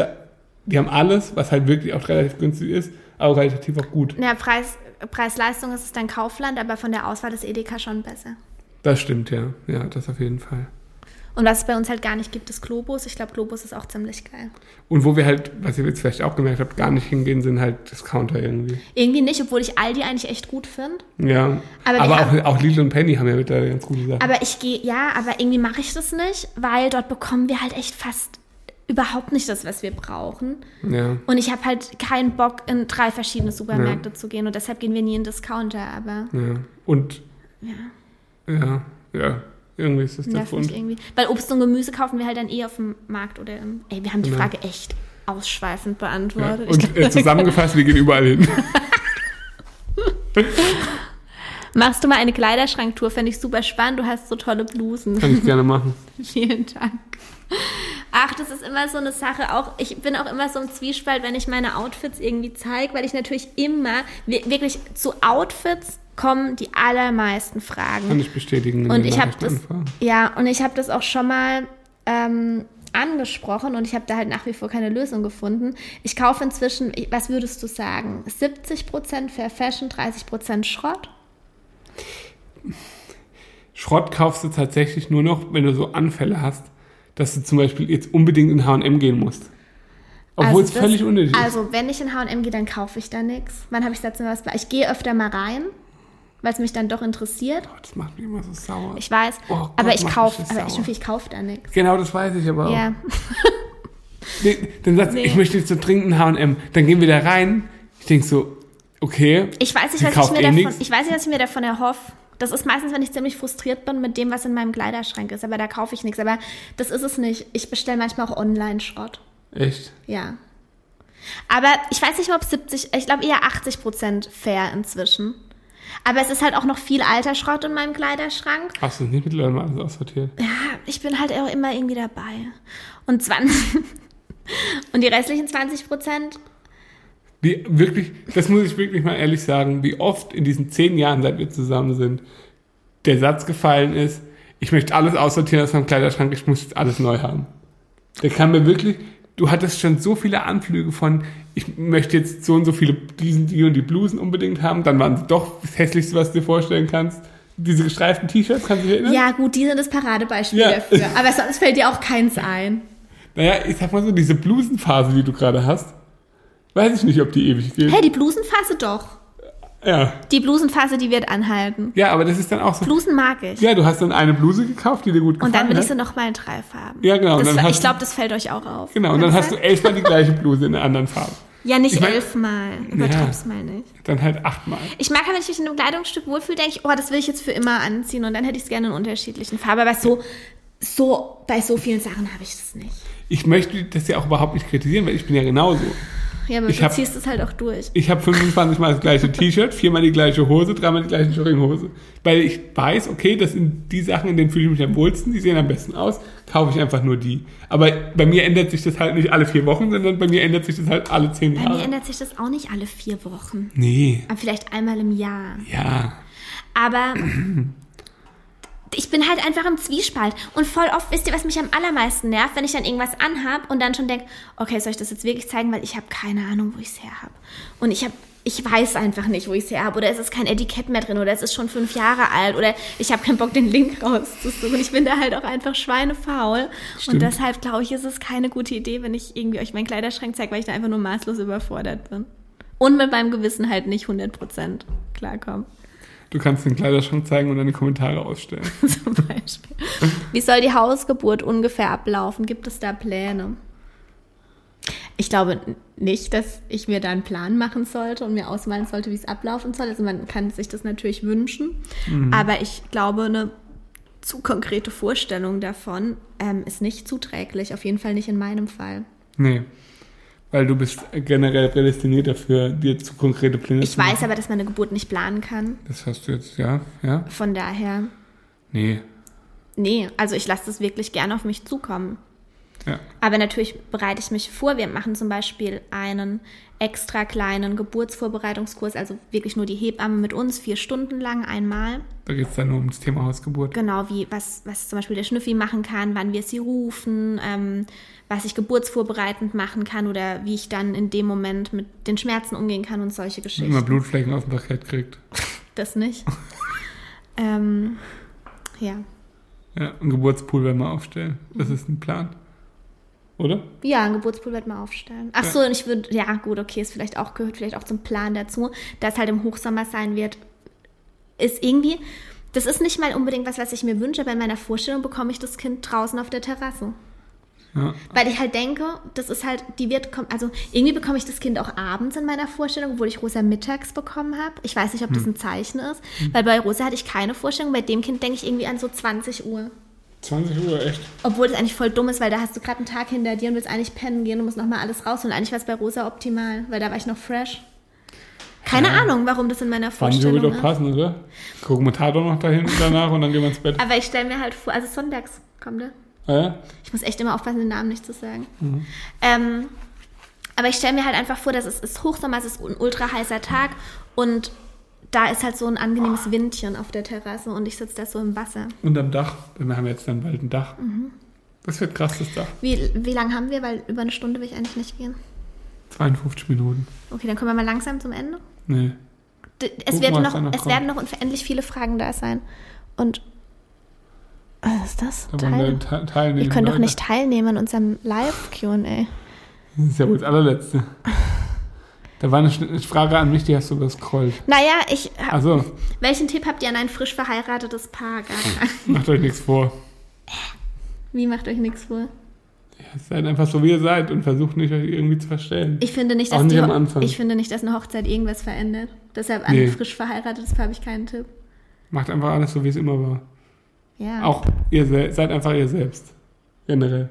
die haben alles, was halt wirklich auch relativ günstig ist, aber relativ auch gut. Ja, Preis, Preis-Leistung ist es dann Kaufland, aber von der Auswahl ist Edeka schon besser. Das stimmt, ja. Ja, das auf jeden Fall. Und was es bei uns halt gar nicht gibt, ist Globus. Ich glaube, Globus ist auch ziemlich geil. Und wo wir halt, was ihr jetzt vielleicht auch gemerkt habt, gar nicht hingehen, sind halt Discounter irgendwie. Irgendwie nicht, obwohl ich Aldi eigentlich echt gut finde. Ja. Aber Aber, die haben- auch, auch Lidl und Penny haben ja mittlerweile ganz gute Sachen. Aber ich gehe, ja, aber irgendwie mache ich das nicht, weil dort bekommen wir halt echt fast überhaupt nicht das, was wir brauchen. ja. Und ich habe halt keinen Bock, in drei verschiedene Supermärkte zu gehen. Und deshalb gehen wir nie in Discounter. Aber Ja. Und ja, ja, ja. Irgendwie ist das der Grund. Weil Obst und Gemüse kaufen wir halt dann eh auf dem Markt oder im. Ey, wir haben die Genau. Frage echt ausschweifend Ja. beantwortet. Und äh, zusammengefasst, wir gehen überall hin. [laughs] Machst du mal eine Kleiderschranktour? Fände ich super spannend. Du hast so tolle Blusen. Kann ich gerne machen. [laughs] Vielen Dank. Ach, das ist immer so eine Sache. Auch ich bin auch immer so im Zwiespalt, wenn ich meine Outfits irgendwie zeige, weil ich natürlich immer wir- wirklich zu Outfits kommen die allermeisten Fragen. Kann ich bestätigen. Und ich habe das, ja, und ich habe das auch schon mal ähm, angesprochen und ich habe da halt nach wie vor keine Lösung gefunden. Ich kaufe inzwischen, was würdest du sagen? 70% Fair Fashion, 30% Schrott? Schrott kaufst du tatsächlich nur noch, wenn du so Anfälle hast, dass du zum Beispiel jetzt unbedingt in H&M gehen musst. Obwohl Also es das- völlig unnötig ist. Also, wenn ich in H&M gehe, dann kaufe ich da nichts. Wann habe ich Mal was? Ich gehe öfter mal rein, weil es mich dann doch interessiert. Oh, das macht mich immer so sauer. Ich weiß, Oh Gott, aber ich kaufe, aber ich, ich kaufe da nichts. genau, das weiß ich aber auch. Ja, [laughs] Nee, dann sagst du, Nee. ich möchte jetzt so trinken H&M. Dann gehen wir da rein. Ich denk so, okay. ich weiß nicht, was ich mir eh davon, nix. ich weiß nicht, was ich mir davon erhoffe. Das ist meistens, wenn ich ziemlich frustriert bin mit dem, was in meinem Kleiderschrank ist. Aber da kaufe ich nichts. Aber das ist es nicht. Ich bestelle manchmal auch Online-Schrott. Echt? Ja. Aber ich weiß nicht ob 70, ich glaube eher 80 Prozent fair inzwischen. Aber es ist halt auch noch viel alter Schrott in meinem Kleiderschrank. Hast du nicht mittlerweile mal alles aussortiert? Ja, ich bin halt auch immer irgendwie dabei. Und 20 [laughs] und die restlichen 20 Prozent, Wie, wirklich, das muss ich wirklich mal ehrlich sagen, wie oft in diesen zehn Jahren, seit wir zusammen sind, der Satz gefallen ist, ich möchte alles aussortieren aus meinem Kleiderschrank, ich muss jetzt alles neu haben. Der kam mir wirklich, du hattest schon so viele Anflüge von, ich möchte jetzt so und so viele, diesen, die und die Blusen unbedingt haben, dann waren sie doch das Hässlichste, was du dir vorstellen kannst. Diese gestreiften T-Shirts, kannst du dich erinnern? ja gut, die sind das Paradebeispiel Ja. dafür. Aber sonst fällt dir auch keins ein. Naja, ich sag mal so, diese Blusenphase, die du gerade hast, weiß ich nicht, ob die ewig geht. Hey, die Blusenphase doch. Ja. Die Blusenphase, die wird anhalten. ja, aber das ist dann auch so. Blusen mag ich. Ja, du hast dann eine Bluse gekauft, die dir gut gefallen und dann will ich sie nochmal in drei Farben. Ja, genau, Das, ich glaube, das fällt euch auch auf. Genau, und dann hast du elfmal die gleiche Bluse in einer anderen Farbe. Ja, nicht Ich mein- elfmal. Übertreib's mal nicht. Dann halt achtmal. Ich mag, wenn ich mich in einem Kleidungsstück wohlfühle, denke ich, oh, das will ich jetzt für immer anziehen und dann hätte ich es gerne in unterschiedlichen Farben. Aber so, so, bei so vielen Sachen habe ich das nicht. Ich möchte das ja auch überhaupt nicht kritisieren, weil ich bin ja genauso. Ja, aber Ich du hab- ziehst es halt auch durch. Ich habe 25 Mal das gleiche T-Shirt, viermal die gleiche Hose, dreimal die gleiche Jogginghose. Weil ich weiß, okay, das sind die Sachen, in denen fühle ich mich am wohlsten, die sehen am besten aus, kaufe ich einfach nur die. Aber bei mir ändert sich das halt nicht alle vier Wochen, sondern bei mir ändert sich das halt alle zehn Bei mir Jahre. ändert sich das auch nicht alle vier Wochen. Nee, Aber vielleicht einmal im Jahr. ja. Aber ich bin halt einfach im Zwiespalt. Und voll oft, wisst ihr, was mich am allermeisten nervt, wenn ich dann irgendwas anhab und dann schon denke, okay, soll ich das jetzt wirklich zeigen, weil ich habe keine Ahnung, wo ich es her habe. Und ich habe ich weiß einfach nicht, wo ich es her habe. Oder es ist kein Etikett mehr drin. Oder es ist schon fünf Jahre alt. Oder ich habe keinen Bock, den Link rauszusuchen. Ich bin da halt auch einfach schweinefaul. Stimmt. Und deshalb glaube ich, ist es keine gute Idee, wenn ich irgendwie euch meinen Kleiderschrank zeige, weil ich da einfach nur maßlos überfordert bin. Und mit meinem Gewissen halt nicht 100% klarkomme. Du kannst den Kleiderschrank zeigen und deine Kommentare ausstellen. [laughs] zum Beispiel. Wie soll die Hausgeburt ungefähr ablaufen? Gibt es da Pläne? Ich glaube nicht, dass ich mir da einen Plan machen sollte und mir ausmalen sollte, wie es ablaufen soll. Also man kann sich das natürlich wünschen, aber ich glaube, eine zu konkrete Vorstellung davon ähm, ist nicht zuträglich. Auf jeden Fall nicht in meinem Fall. Nee. Weil du bist generell prädestiniert dafür, dir zu konkrete Pläne Ich zu machen. weiß aber, dass man eine Geburt nicht planen kann. Das hast du jetzt, ja, ja. Von daher, Nee. nee, also ich lasse das wirklich gerne auf mich zukommen. Ja. Aber natürlich bereite ich mich vor. Wir machen zum Beispiel einen extra kleinen Geburtsvorbereitungskurs, also wirklich nur die Hebamme mit uns, vier Stunden lang einmal. Da geht es dann nur um das Thema Hausgeburt. Genau, wie was, was zum Beispiel der Schnüffi machen kann, wann wir sie rufen, ähm, was ich geburtsvorbereitend machen kann oder wie ich dann in dem Moment mit den Schmerzen umgehen kann und solche Wenn Geschichten. man Blutflecken auf dem Parkett kriegt. [laughs] Das nicht. ähm, ja. Ja, einen Geburtspool werden wir aufstellen. Das ist ein Plan. Oder? Ja, ein Geburtspool wird mal aufstellen. Ach so, und ich würde, ja gut, okay, ist vielleicht auch, gehört vielleicht auch zum Plan dazu, dass halt im Hochsommer sein wird, ist irgendwie, das ist nicht mal unbedingt was, was ich mir wünsche, aber in meiner Vorstellung bekomme ich das Kind draußen auf der Terrasse. Ja. Weil ich halt denke, das ist halt, die wird, kommen- also irgendwie bekomme ich das Kind auch abends in meiner Vorstellung, obwohl ich Rosa mittags bekommen habe. Ich weiß nicht, ob das ein Zeichen ist, weil bei Rosa hatte ich keine Vorstellung, bei dem Kind denke ich irgendwie an so 20 Uhr. 20 Uhr, echt? Obwohl das eigentlich voll dumm ist, weil da hast du gerade einen Tag hinter dir und willst eigentlich pennen gehen und musst nochmal alles raus. Und eigentlich war es bei Rosa optimal, weil da war ich noch fresh. Keine Ja. Ahnung, warum das in meiner Fanden wir Vorstellung doch ist. passen, oder? Gucken wir Tatort noch dahin danach und dann gehen wir ins Bett. Aber ich stelle mir halt vor, also sonntags kommt er. Ja? Ich muss echt immer aufpassen, den Namen nicht zu sagen. Ähm, aber ich stelle mir halt einfach vor, dass es ist Hochsommer, es ist ein ultra heißer Tag und da ist halt so ein angenehmes Windchen auf der Terrasse und ich sitze da so im Wasser. Und am Dach. Wir haben jetzt dann bald ein Dach. Das wird krass, das Dach. Wie, wie lange haben wir? Weil über eine Stunde will ich eigentlich nicht gehen. 52 Minuten. Okay, dann kommen wir mal langsam zum Ende. Nee. Es, Guck mal, noch, noch es kommt. werden noch unendlich viele Fragen da sein. Und was ist das? Da Teil. te- teilnehmen. Ihr könnt doch nicht teilnehmen an unserem Live-QA. Das ist ja wohl das allerletzte. Da war eine Frage an mich, die hast du gescrollt. Naja, ich. hab- Also, Welchen Tipp habt ihr an ein frisch verheiratetes Paar? Gaga? macht euch nichts vor. Wie macht euch nichts vor? Seid einfach so, wie ihr seid und versucht nicht, euch irgendwie zu verstellen. Ich finde nicht, Auch dass nicht die am Anfang. ich finde nicht, dass eine Hochzeit irgendwas verändert. Deshalb an Nee. ein frisch verheiratetes Paar habe ich keinen Tipp. Macht einfach alles so, wie es immer war. Ja. Auch ihr se- seid einfach ihr selbst. Generell.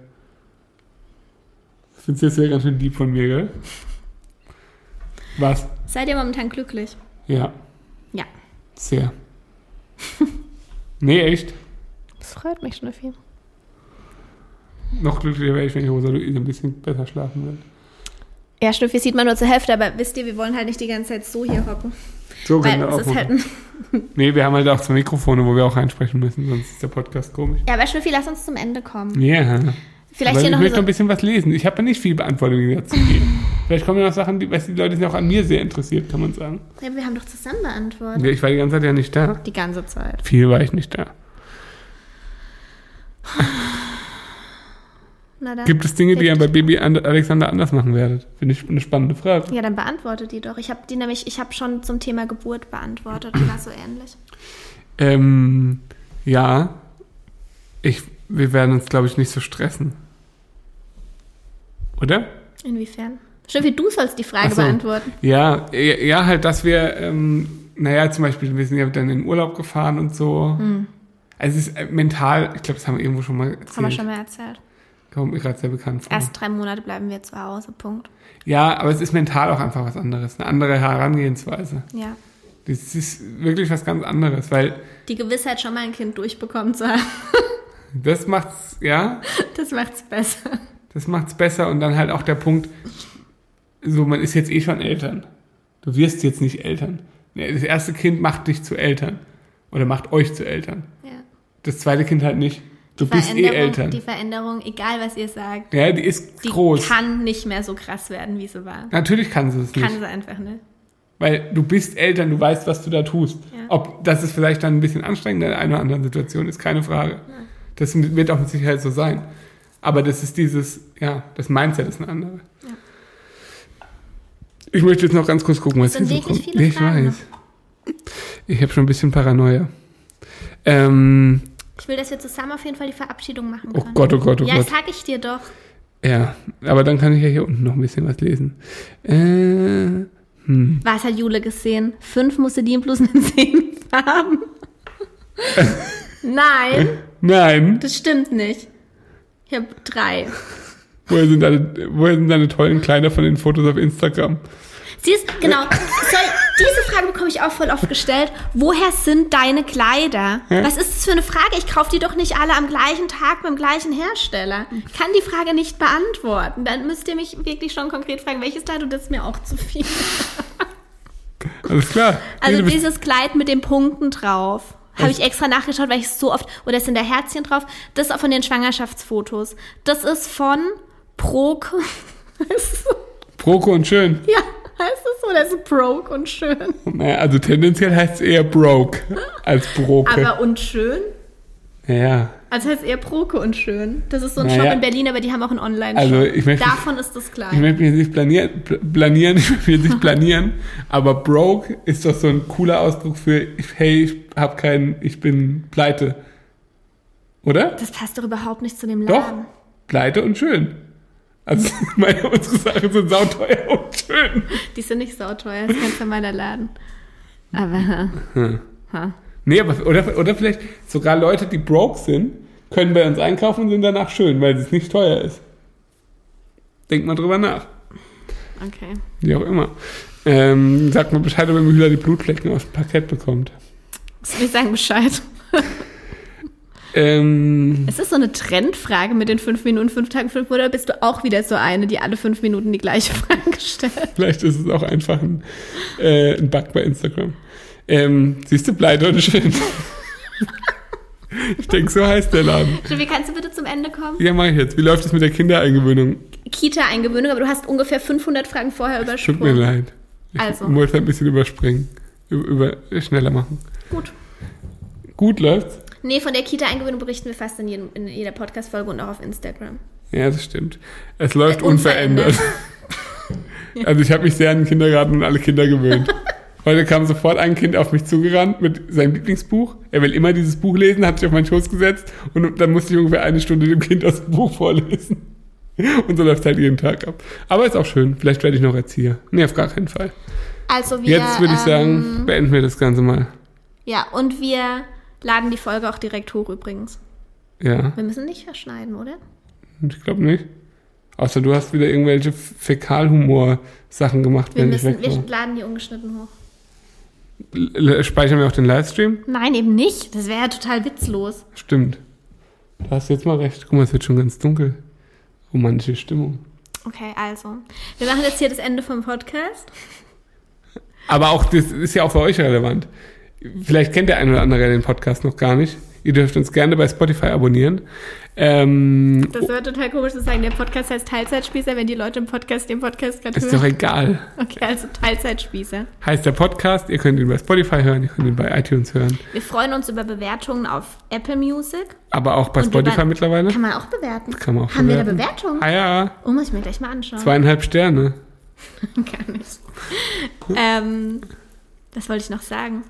Ich finde es jetzt ja ganz schön deep von mir, gell? Was? Seid ihr momentan glücklich? Ja, Ja. sehr. nee, echt. Das freut mich schon viel. Noch glücklicher wäre ich, wenn ich Rosa Luise ein bisschen besser schlafen würde. Ja, Schnüffi sieht man nur zur Hälfte, aber wisst ihr, wir wollen halt nicht die ganze Zeit so hier hocken. So Weil es auch ist halt ein [laughs] Nee, wir haben halt auch zwei Mikrofone, wo wir auch einsprechen müssen, sonst ist der Podcast komisch. Ja, aber Schnüffi, lass uns zum Ende kommen. Ja. Vielleicht Aber hier ich noch möchte noch ein bisschen was lesen. Ich habe ja nicht viel Beantwortung dazu gegeben. [laughs] Vielleicht kommen ja noch Sachen, die, weißt, die Leute sind auch an mir sehr interessiert, kann man sagen. ja, Wir haben doch zusammen beantwortet. Ja, ich war die ganze Zeit ja nicht da. Die ganze Zeit. Viel war ich nicht da. [laughs] Na. Gibt es Dinge, die ihr bei Baby And- Alexander anders machen werdet? Finde ich eine spannende Frage. Ja, dann beantwortet die doch. Ich habe die nämlich, ich habe schon zum Thema Geburt beantwortet. War so ähnlich. Ähm, ja. Ich, wir werden uns, glaube ich, nicht so stressen. Oder? Inwiefern? Schnüffi, du sollst die Frage so. beantworten. Ja, ja, halt, dass wir, ähm, naja, zum Beispiel, wir sind ja dann in den Urlaub gefahren und so. Also es ist äh, mental, ich glaube, das haben wir irgendwo schon mal erzählt. Haben wir schon mal erzählt. Kommt mir gerade sehr bekannt vor. Erst drei Monate bleiben wir zu Hause, Punkt. Ja, aber es ist mental auch einfach was anderes. Eine andere Herangehensweise. Ja. Das ist wirklich was ganz anderes, weil Die Gewissheit, schon mal ein Kind durchbekommen zu haben, [laughs] das macht's, ja, das macht's besser. das macht's besser und dann halt auch der Punkt, so, man ist jetzt eh schon Eltern. Du wirst jetzt nicht Eltern. Das erste Kind macht dich zu Eltern. Oder macht euch zu Eltern. Ja. Das zweite Kind halt nicht. Du bist eh Eltern. Die Veränderung, egal was ihr sagt, Ja, die ist die groß. kann nicht mehr so krass werden, wie sie war. Natürlich kann sie es nicht. Kann sie einfach nicht. Weil du bist Eltern, du weißt, was du da tust. Ja. Ob das ist vielleicht dann ein bisschen anstrengend in der einen oder anderen Situation, ist keine Frage. Das wird auch mit Sicherheit so sein. Aber das ist dieses, ja, das Mindset ist ein anderes. Ja. Ich möchte jetzt noch ganz kurz gucken, was hier so kommt. viele ich Fragen weiß. Ich habe schon ein bisschen Paranoia. Ähm, Ich will, dass wir zusammen auf jeden Fall die Verabschiedung machen oh können. Gott, oh Gott, oh ja, Gott. sag ich dir doch. Ja, aber dann kann ich ja hier unten noch ein bisschen was lesen. Äh, hm. Was hat Jule gesehen? Fünf Musselinblusen in zehn Farben. Nein, Nein, das stimmt nicht. Ich habe drei. woher sind, deine, woher sind deine tollen Kleider von den Fotos auf Instagram? Siehst, genau. Soll, diese Frage bekomme ich auch voll oft gestellt. Woher sind deine Kleider? Hä? Was ist das für eine Frage? Ich kaufe die doch nicht alle am gleichen Tag beim gleichen Hersteller. Ich kann die Frage nicht beantworten. Dann müsst ihr mich wirklich schon konkret fragen, welches Teil und das ist mir auch zu viel. [laughs] Alles klar. Also du dieses Kleid mit den Punkten drauf. Habe ich extra nachgeschaut, weil ich es so oft. Oder sind da Herzchen drauf? Das ist auch von den Schwangerschaftsfotos. Das ist von Prok. Heißt es so? Proko und schön. ja, heißt es so? Das ist Broke und schön. Naja, also tendenziell heißt es eher broke als broke. Aber und schön? ja, Also heißt eher Proke und schön. Das ist so ein Naja. Shop in Berlin, aber die haben auch einen Online-Shop. Also, ich möchte- Davon ist das klein. ich möchte mich jetzt nicht planieren, pl- planieren, [laughs] ich möchte mich nicht planieren, aber broke ist doch so ein cooler Ausdruck für, hey, ich hab keinen, ich bin pleite. Oder? das passt doch überhaupt nicht zu dem Doch, Laden. pleite und schön. Also [laughs] meine, unsere Sachen sind sauteuer und schön. Die sind nicht so teuer, das ist ganz normaler Laden. Aber, Hm. ha. Nee, aber oder, oder vielleicht sogar Leute, die broke sind, können bei uns einkaufen und sind danach schön, weil es nicht teuer ist. Denkt mal drüber nach. okay. Wie auch immer. Ähm, sagt mal Bescheid, ob Mühler die Blutflecken aufs Parkett bekommt. Wir sagen Bescheid. [laughs] Ähm, Ist das so eine Trendfrage mit den fünf Minuten, fünf Tagen, fünf Monate? Oder bist du auch wieder so eine, die alle fünf Minuten die gleiche [laughs] Frage stellt? vielleicht ist es auch einfach ein, äh, ein Bug bei Instagram. Ähm, siehst du, pleite und schön. ich denke, so heißt der Laden. Wie kannst du bitte zum Ende kommen? Ja, mach ich jetzt. Wie läuft es mit der Kindereingewöhnung? Kita-Eingewöhnung, aber du hast ungefähr 500 Fragen vorher Tut mir übersprungen. leid. Ich Also. wollte ein bisschen überspringen. Über, über, schneller machen. Gut. Gut läuft's? Nee, von der Kita-Eingewöhnung berichten wir fast in, jedem, in jeder Podcast-Folge und auch auf Instagram. Ja, das stimmt. Es läuft Äh, unverändert. unverändert. [laughs] also ich habe mich sehr an den Kindergarten und alle Kinder gewöhnt. Heute kam sofort ein Kind auf mich zugerannt mit seinem Lieblingsbuch. Er will immer dieses Buch lesen, hat sich auf meinen Schoß gesetzt und dann musste ich ungefähr eine Stunde dem Kind aus dem Buch vorlesen. Und so läuft halt jeden Tag ab. Aber ist auch schön. Vielleicht werde ich noch Erzieher. Nee, auf gar keinen Fall. Also wir, Jetzt würde ich sagen, ähm, beenden wir das Ganze mal. Ja, und wir laden die Folge auch direkt hoch übrigens. Ja, Wir müssen nicht verschneiden, oder? ich glaube nicht. Außer du hast wieder irgendwelche Fäkalhumor-Sachen gemacht, Wir, wenn ich müssen, weg wir war. laden die ungeschnitten hoch. L- Speichern wir auch den Livestream? Nein, eben nicht. Das wäre ja total witzlos. Stimmt. Du hast jetzt mal recht. Guck mal, es wird schon ganz dunkel. Romantische Stimmung. Okay, also. Wir machen jetzt hier das Ende vom Podcast. Aber auch das ist ja auch für euch relevant. Vielleicht kennt der eine oder andere den Podcast noch gar nicht. Ihr dürft uns gerne bei Spotify abonnieren. Ähm, Das wäre total komisch zu sagen, der Podcast heißt Teilzeitspießer, wenn die Leute im Podcast den Podcast gerade ist doch hören. egal. Okay, also Teilzeitspießer. Heißt der Podcast, ihr könnt ihn bei Spotify hören, ihr könnt ihn bei iTunes hören. Wir freuen uns über Bewertungen auf Apple Music. Aber auch bei Und Spotify über- mittlerweile. Kann man auch bewerten. Kann man auch Haben bewerten. wir da Bewertungen? Ah ja, Oh, muss ich mir gleich mal anschauen. zweieinhalb Sterne. [laughs] Gar nicht. ähm, was wollte ich noch sagen?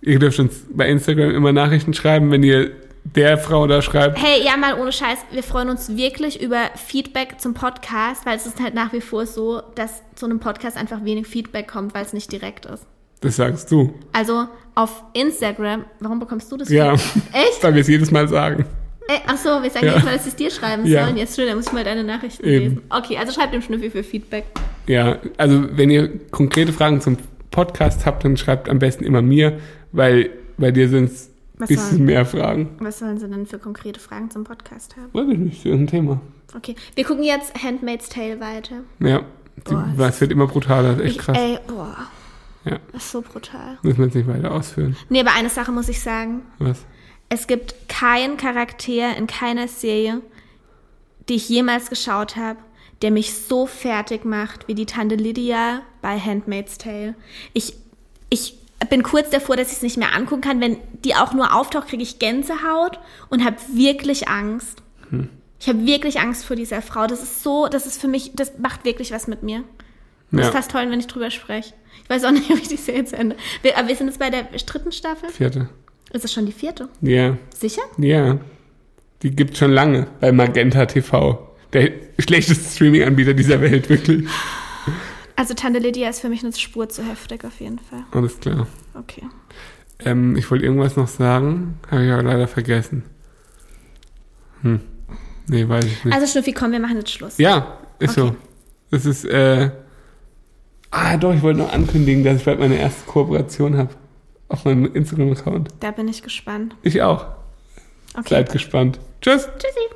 Ihr dürft uns bei Instagram immer Nachrichten schreiben, wenn ihr der Frau da schreibt. Hey, ja, mal ohne Scheiß, wir freuen uns wirklich über Feedback zum Podcast, weil es ist halt nach wie vor so, dass zu einem Podcast einfach wenig Feedback kommt, weil es nicht direkt ist. Das sagst du. Also auf Instagram, warum bekommst du das? Ja, Feedback? [laughs] Echt? weil wir es jedes Mal sagen. Ey, ach so, wir sagen Ja. jetzt mal, dass sie es dir schreiben Ja. sollen. Jetzt schön, dann muss ich mal deine Nachrichten Eben. lesen. Okay, also schreib dem Schnüffi für Feedback. Ja, also wenn ihr konkrete Fragen zum Podcast habt, dann schreibt am besten immer mir, weil bei dir sind es ein bisschen sollen, mehr Fragen. was sollen sie denn für konkrete Fragen zum Podcast haben? Weiß ich nicht, ist ein Thema. Okay, wir gucken jetzt Handmaid's Tale weiter. Ja, die, Boah, was wird immer brutaler, das ist echt Ich, krass. ey, boah. Ja. Das ist so brutal. Müssen wir jetzt nicht weiter ausführen. Nee, aber eine Sache muss ich sagen. Was? Es gibt keinen Charakter in keiner Serie, die ich jemals geschaut habe, der mich so fertig macht wie die Tante Lydia bei Handmaid's Tale. Ich, ich bin kurz davor, dass ich es nicht mehr angucken kann. Wenn die auch nur auftaucht, kriege ich Gänsehaut und habe wirklich Angst. Ich habe wirklich Angst vor dieser Frau. Das ist so, das ist für mich, das macht wirklich was mit mir. Das Ja, ist fast toll, wenn ich drüber spreche. Ich weiß auch nicht, [laughs] ob ich die Serie zu Ende. Wir, aber wir sind jetzt bei der dritten Staffel. vierte. Ist es schon die vierte? Ja, Sicher? ja. Die gibt schon lange bei Magenta TV. Der schlechteste Streaming-Anbieter dieser Welt, wirklich. Also Tante Lydia ist für mich eine Spur zu heftig auf jeden Fall. Alles klar. Okay. Ähm, ich wollte irgendwas noch sagen, habe ich aber leider vergessen. Hm. Nee, weiß ich nicht. Also Schnuffi, komm, wir machen jetzt Schluss. ja, ist Okay. so. Das ist, äh. Ah, doch, ich wollte noch ankündigen, dass ich bald meine erste Kooperation habe. Auf meinem Instagram-Account. Da bin ich gespannt. Ich auch. Okay. Seid gespannt. Tschüss. Tschüssi.